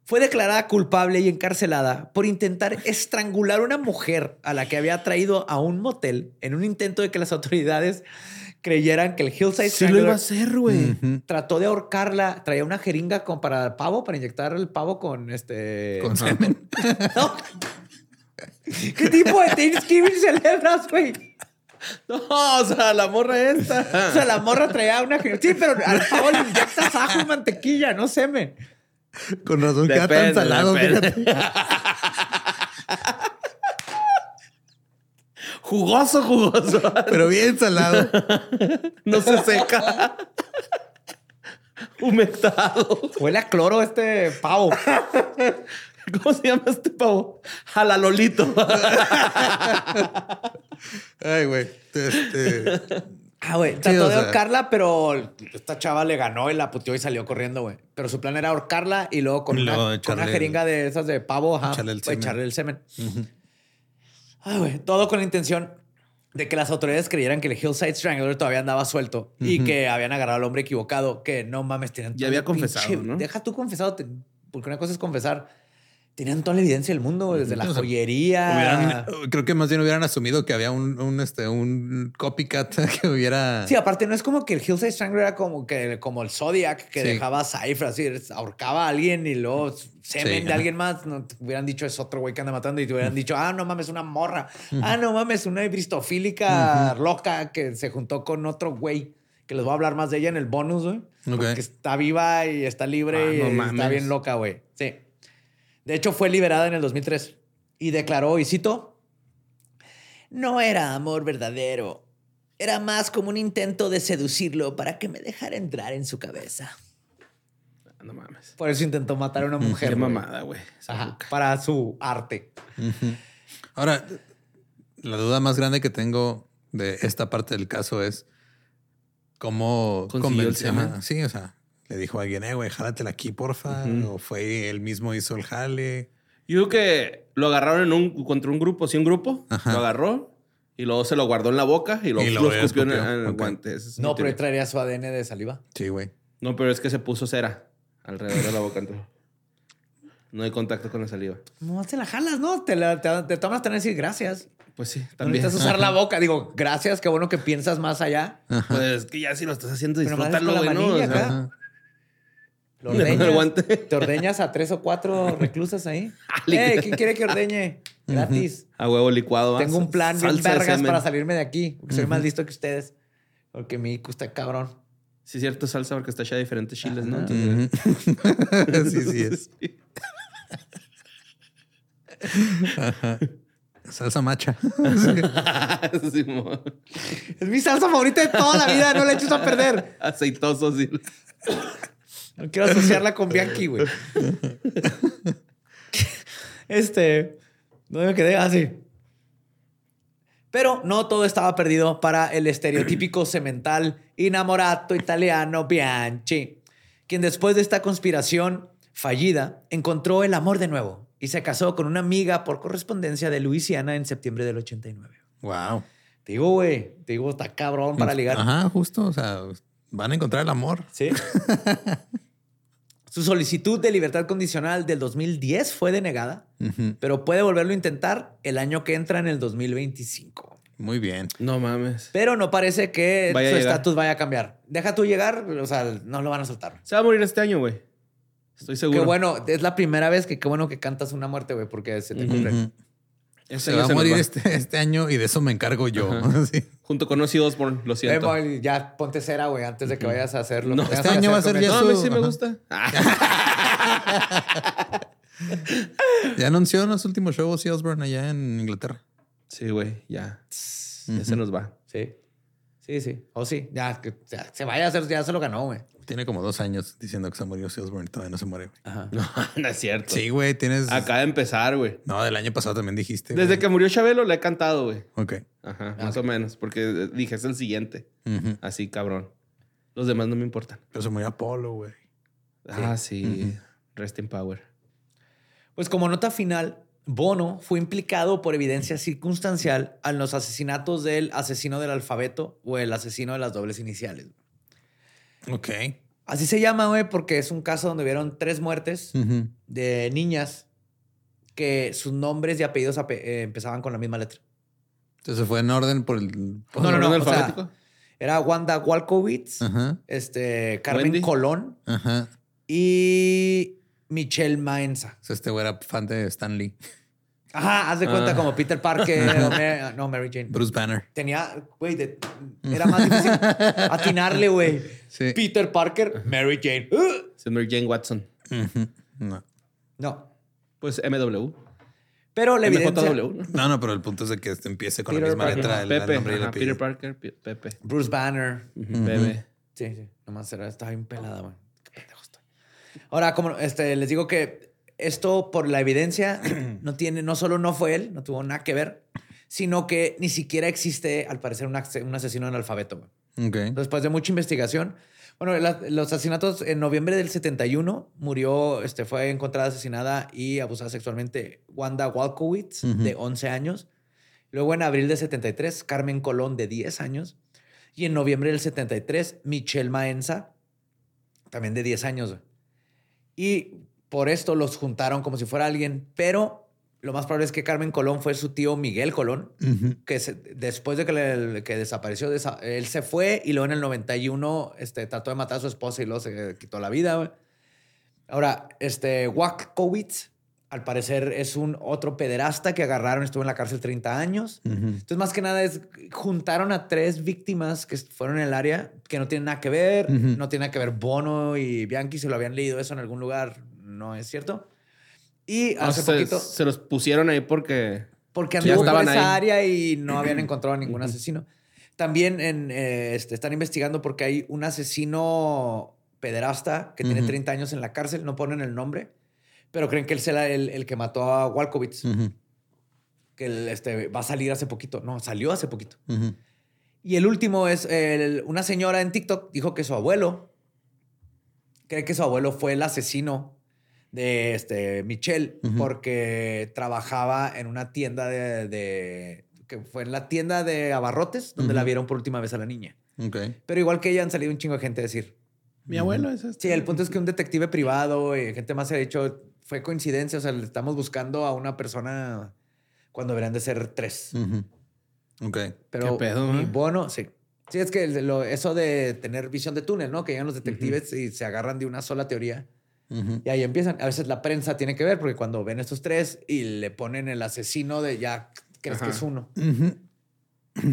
Fue declarada culpable y encarcelada por intentar estrangular a una mujer a la que había traído a un motel en un intento de que las autoridades creyeran que el Hillside Sí lo iba a hacer, güey. trató de ahorcarla, traía una jeringa con, para el pavo, para inyectar el pavo con este... Con semen. No. ¿Qué tipo de Thanksgiving celebras, güey? No, o sea, la morra esta. O sea, la morra traía una... Sí, pero al pavo le inyectas ajo y mantequilla, no semen. Con razón queda tan salado. Jugoso, jugoso. Pero bien salado. No se seca. Humectado. Huele a cloro este pavo. ¿Cómo se llama este pavo? Jalalolito. Ay, güey. Este, Ah, güey. Trató o de ahorcarla, pero esta chava le ganó y la puteó y salió corriendo, güey. Pero su plan era ahorcarla y luego con, luego una, con una echarle jeringa de esas de pavo, ajá, echarle el semen. echarle el semen. Ah, güey. Todo con la intención de que las autoridades creyeran que el Hillside Strangler todavía andaba suelto y que habían agarrado al hombre equivocado, que no mames, tenían Ya había confesado, ¿no? Deja tú confesado, porque una cosa es confesar. Tenían toda la evidencia del mundo, güey, desde la O sea, joyería. hubieran- creo que más bien hubieran asumido que había un, un, este, un copycat que hubiera. Sí, aparte no es como que el Hillside Strangler era como que como el Zodiac que Sí. dejaba cifras, así ahorcaba a alguien y luego semen Sí, de alguien más. No te hubieran dicho es otro güey que anda matando y te hubieran dicho, ah, no mames, una morra. Ah, no mames, una bristofílica loca que se juntó con otro güey. Que les voy a hablar más de ella en el bonus, güey. Ok. Porque está viva y está libre Ah, y está bien loca, güey. Sí. De hecho, fue liberada en el 2003 y declaró, y cito, no era amor verdadero. Era más como un intento de seducirlo para que me dejara entrar en su cabeza. No mames. Por eso intentó matar a una mujer. Qué mamada, güey. Para su arte. Ahora, la duda más grande que tengo de esta parte del caso es cómo convenció- Sí, o sea, le dijo a alguien, eh, güey, jálatela aquí, porfa. O fue él mismo hizo el jale. Yo creo que lo agarraron en un, contra un grupo, sí, un grupo. Ajá. Lo agarró y luego se lo guardó en la boca y, luego Y lo, escupió en, el- escupió. en el Ok. guante. Es No, pero él traería su ADN de saliva. Sí, güey. No, pero es que se puso cera alrededor de la boca. entonces No hay contacto con la saliva. No, te la jalas, ¿no? Te, la, te, te tomas tener decir gracias. Pues sí, No también. necesitas usar la boca. Digo, gracias, qué bueno que piensas más allá. Pues que ya si lo estás haciendo, disfrútalo, güey, ¿no? manilla O sea, acá. Lo ordeñas, guante. Te ordeñas a tres o cuatro reclusas ahí. le- Eh, ¿Quién quiere que ordeñe? Gratis. a huevo licuado. Tengo un plan bien vergas para salirme de aquí. Porque soy más listo que ustedes. Porque mi IQ está cabrón. Sí, cierto, salsa porque está hecha de diferentes chiles, ¿no? Entonces, sí, sí es. Ajá. Salsa macha. Sí, Es mi salsa favorita de toda la vida. No la eches a perder. Aceitoso, sí. No quiero asociarla con Bianchi, güey. Este. No me quedé así. Pero no todo estaba perdido para el estereotípico semental inamorato italiano Bianchi, quien después de esta conspiración fallida encontró el amor de nuevo y se casó con una amiga por correspondencia de Luisiana en septiembre del 89. wow. Te digo, güey, te digo, está cabrón para ligar. Ajá, justo. O sea, van a encontrar el amor. Sí. Su solicitud de libertad condicional del 2010 fue denegada, pero puede volverlo a intentar el año que entra en el 2025. Muy bien. No mames. Pero no parece que Vaya su estatus vaya a cambiar. Deja tú llegar, o sea, no lo van a soltar. Se va a morir este año, güey. Estoy seguro. Qué bueno, es la primera vez que qué bueno que cantas una muerte, güey, porque se te ocurre. Ujú. Este Se va a morir va. este, este año y de eso me encargo yo. Sí. Junto con Ozzy Osbourne, lo Eh, siento. Moy, ya ponte cera, güey, antes de que vayas a hacerlo. No, este año va a hacer ser ya No, a mí su- sí me gusta. Ya anunció en los últimos shows Ozzy Osbourne allá en Inglaterra. Sí, güey, ya. Ya se nos va. Sí. Sí, sí. O sí, ya, que ya, se vaya a hacer, ya se lo ganó, güey. Tiene como dos años diciendo que se murió Ozzy Osbourne y todavía no se muere. güey. Ajá. No, no es cierto. Sí, güey, tienes... Acaba de empezar, güey. No, del año pasado también dijiste. Desde güey. que murió Chabelo le he cantado, güey. Ok. Ajá, más o menos. Porque dije, es el siguiente. Así, cabrón. Los demás no me importan. Pero se murió Apolo, güey. Ah, sí. Rest in power. Pues como nota final, Bono fue implicado por evidencia circunstancial en los asesinatos del asesino del alfabeto o el asesino de las dobles iniciales. Ok. Así se llama, güey, porque es un caso donde vieron tres muertes de niñas que sus nombres y apellidos ape- eh, empezaban con la misma letra. Entonces fue en orden por el... No, no, no. orden o sea, alfabético? era Wanda Walkowitz, este, Carmen Wendy. Colón y Michelle Maenza. O sea, este güey era fan de Stan Lee. Ajá, haz de cuenta Ah. como Peter Parker o Ma- no, Mary Jane. Bruce Banner. Tenía, güey, era más difícil atinarle, güey. Sí. Peter Parker, Mary Jane. ¡Uh! Es Mary Jane Watson. No. No. Pues MW. Pero la evidencia, MJW. ¿no? No, pero el punto es de que este empiece con la misma Parker. letra. el- el Pepe. nombre y ajá, Peter. Parker, Pe- Pepe. Bruce Banner. Bebe. Sí, sí. Nomás era, estaba bien pelada, güey. Ahora, como este, les digo que esto, por la evidencia, no tiene, no solo no fue él, no tuvo nada que ver, sino que ni siquiera existe, al parecer, un, un asesino en alfabeto. güey. Ok. Después de mucha investigación. Bueno, la- los asesinatos en noviembre del 71 murió, este, fue encontrada asesinada y abusada sexualmente Wanda Walkowitz, de 11 años. Luego en abril del 73, Carmen Colón, de 10 años. Y en noviembre del 73, Michelle Maenza, también de 10 años. Y por esto los juntaron como si fuera alguien, pero lo más probable es que Carmen Colón fue su tío Miguel Colón, que se- después de que, le- que desapareció, desa- él se fue y luego en el 91 este, trató de matar a su esposa y luego se quitó la vida. Ahora, este Wakowitz, al parecer, es un otro pederasta que agarraron, estuvo en la cárcel 30 años. Entonces, más que nada, es juntaron a tres víctimas que fueron en el área que no tienen nada que ver, no tiene nada que ver Bono y Bianchi, si lo habían leído eso en algún lugar, no es cierto. Y Ah, hace se, poquito, se los pusieron ahí porque. porque anduvo por esa ahí. área y no habían encontrado ningún asesino. También en, eh, este, están investigando porque hay un asesino pederasta que tiene Ujú. 30 años en la cárcel, no ponen el nombre, pero creen que él será el, el que mató a Walkowitz, que él, este, va a salir hace poquito. No, salió hace poquito. Y el último es el- una señora en TikTok dijo que su abuelo cree que su abuelo fue el asesino de este Michelle porque trabajaba en una tienda de, de- que fue en la tienda de abarrotes donde la vieron por última vez a la niña. Pero igual que ella han salido un chingo de gente a decir. Mi abuelo es este. Sí, el punto es que un detective privado y gente más se ha dicho fue coincidencia, o sea, le estamos buscando a una persona cuando deberían de ser tres. Ujú. Ok. Pero ¿Qué pedo, mi eh? bono, sí. Sí, es que lo- eso de tener visión de túnel, ¿no? Que llegan los detectives y se agarran de una sola teoría y ahí empiezan. A veces la prensa tiene que ver porque cuando ven estos tres y le ponen el asesino de ya crees que es uno.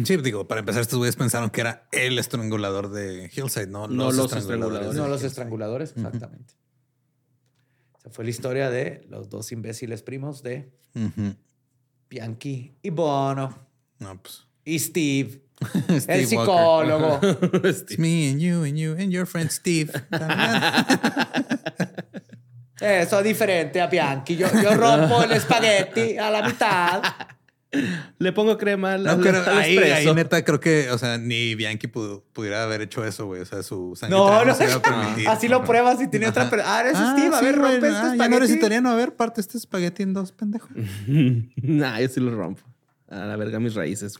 Sí, digo, para empezar, estos güeyes pensaron que era el estrangulador de Hillside, no, No los estranguladores. No los estranguladores, exactamente. Esa fue la historia de los dos imbéciles primos de Ujú. Bianchi y Bono No, pues. y Steve, Steve el psicólogo. It's me and you and you and your friend Steve. Eso es diferente a Bianchi. Yo, yo rompo el espagueti a la mitad. Le pongo crema al, No, al- creo- al ahí, ahí neta creo que, o sea, ni Bianchi pudo- pudiera haber hecho eso, güey. O sea, su sangre No, no, se iba a permitir. así lo pruebas y tiene otra. Ah, eres Ah, Steve. A sí, ver, rompe ah, este Ya no eres italiano. A ver, parte este espagueti en dos, pendejo. nah, yo sí lo rompo. A la verga mis raíces.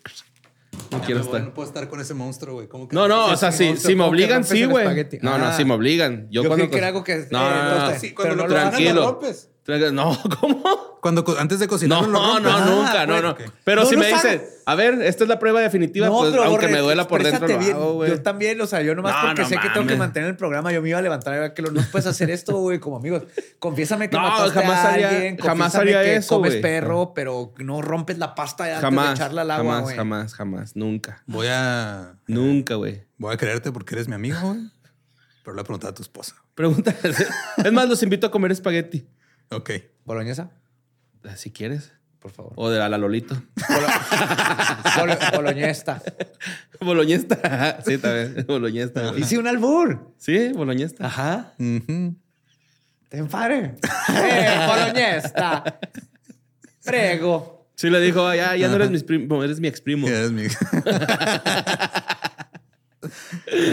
No quiero estar. No puedo estar con ese monstruo, güey. ¿Cómo que No, no, o sea, si, si me ¿cómo que obligan, sí, güey. No, no, Ah. si me obligan. Yo, Yo cuando. creí que era algo que- No, no, no. entonces, Sí, cuando pero lo rompes. Tranquilo. No, ¿cómo? Cuando antes de No, cocinarlo lo no, rompes. no, Ah, nunca, no, no. Pero No si me sabe. dice, a ver, esta es la prueba definitiva, pues aunque Borre, me duela por dentro, exprésate lo bien. hago, güey. Yo también, o sea, yo nomás No, porque no sé que tengo que mantener el programa, yo me iba a levantar y ver que lo- no puedes hacer esto, güey, como amigos. Confiésame que No, mataste jamás a haría- alguien, jamás confiésame haría que eso, comes perro, pero no rompes la pasta antes de Jamás, echarla al agua, jamás, güey. jamás, jamás, nunca. Voy a, Nunca, güey. voy a creerte porque eres mi amigo, güey. Pero le he preguntado a tu esposa. Pregúntale. Es más, los invito a comer espagueti. Ok. ¿Boloñesa? Ah, Si quieres. Por favor. O de a la Lolito. Bolo- boloñesta. Boloñesta. Sí, también. Boloñesta. Hice un albur. Sí, boloñesta. Ajá. Ujú. Ten pare. Eh, boloñesta. Prego. Sí, le dijo, "Ah, ya, ya no eres mi primo, eres mi ex primo. Eres mi-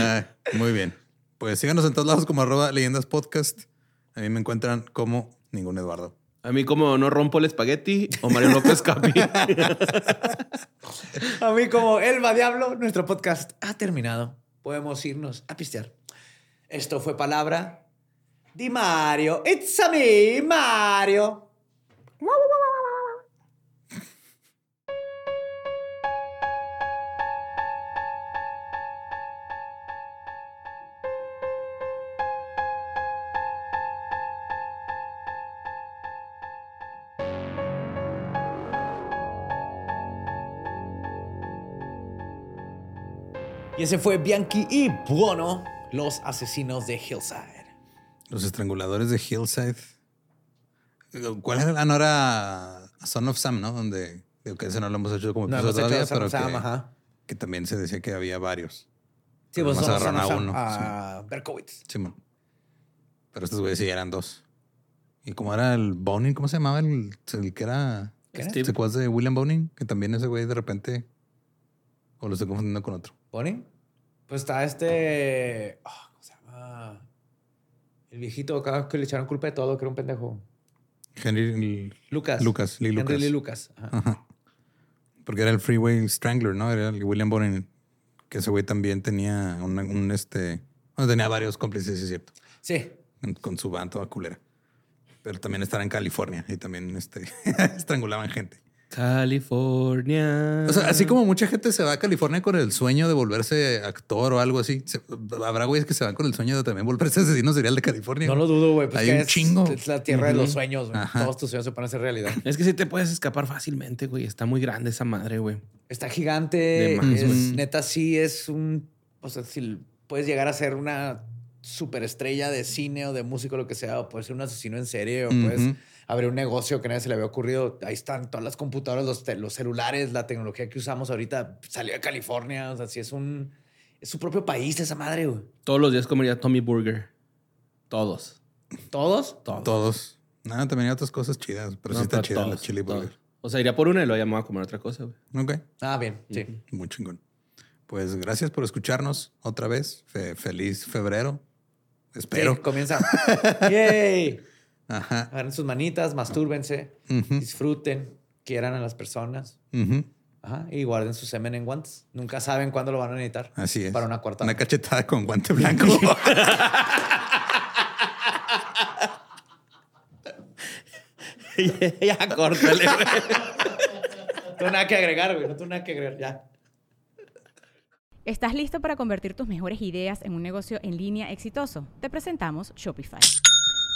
Ah, muy bien. Pues síganos en todos lados como arroba leyendas podcast. A mí me encuentran como ningún Eduardo. A mí, como no rompo el espagueti, o Mario López Capi. A mí como Elba Diablo, nuestro podcast ha terminado. Podemos irnos a pistear. Esto fue palabra de Mario. It's a me, Mario. Y ese fue Bianchi y Buono, los asesinos de Hillside. Los estranguladores de Hillside. ¿Cuál era? Ah, no era Son of Sam, ¿no? Donde que ese no lo hemos hecho como episodio todavía, pero Sam, que, ajá. que también se decía que había varios. Sí, nomás son, son agarraron a Sam, uno, a Berkowitz. Simón. Pero estos güeyes sí eran dos. ¿Y cómo era el Boning? ¿Cómo se llamaba el, el que era ¿Qué era? De William Boning? Que también ese güey de repente... O lo estoy confundiendo con otro. ¿Bonnie? Pues está este. ah, ¿Cómo se llama? El viejito que le echaron culpa de todo, que era un pendejo. Henry Lucas. Lucas, Lee Henry Lucas. Lee Lucas. Ajá. Ajá. Porque era el Freeway Strangler, ¿no? Era el William Boning. Que ese güey también tenía un, un, este... Bueno, tenía varios cómplices, sí es cierto. Sí. con- Con su banda toda culera. Pero también estaba en California y también este, estrangulaban gente. California. O sea, así como mucha gente se va a California con el sueño de volverse actor o algo así, se- habrá güeyes que se van con el sueño de también volverse asesino serial de California. No lo dudo, güey. Pues Hay que un es, chingo. Es la tierra de los sueños, güey. Todos tus sueños se pueden hacer realidad. Es que sí te puedes escapar fácilmente, güey. Está muy grande esa madre, güey. Está gigante. De más, es- güey. neta, sí es un. O sea, si puedes llegar a ser una superestrella de cine o de música, lo que sea, o puedes ser un asesino en serie, o puedes Ujú. Abrir un negocio que nadie se le había ocurrido. Ahí están todas las computadoras, los, los celulares, la tecnología que usamos ahorita salió de California. O sea, sí es un. Es su propio país esa madre, güey. Todos los días comería Tommy Burger. Todos. ¿Todos? Todos. Todos. No, también hay otras cosas chidas, pero No, sí está pero chida la todos, chili todos. burger. O sea, iría por una y luego ya me voy a comer otra cosa, güey. Ok, Ah, bien. Sí. muy chingón. Pues gracias por escucharnos otra vez. Fe- feliz febrero. Espero. Sí, comienza. ¡Yay! Ajá. Agarren sus manitas, mastúrbense, disfruten, quieran a las personas. Ajá, y guarden su semen en guantes. Nunca saben cuándo lo van a necesitar. Así es. Para una cuarta. Una cachetada con guante blanco. ya, córtale, güey. No tengo nada que agregar, güey. No tengo nada que agregar. Ya. ¿Estás listo para convertir tus mejores ideas en un negocio en línea exitoso? Te presentamos Shopify.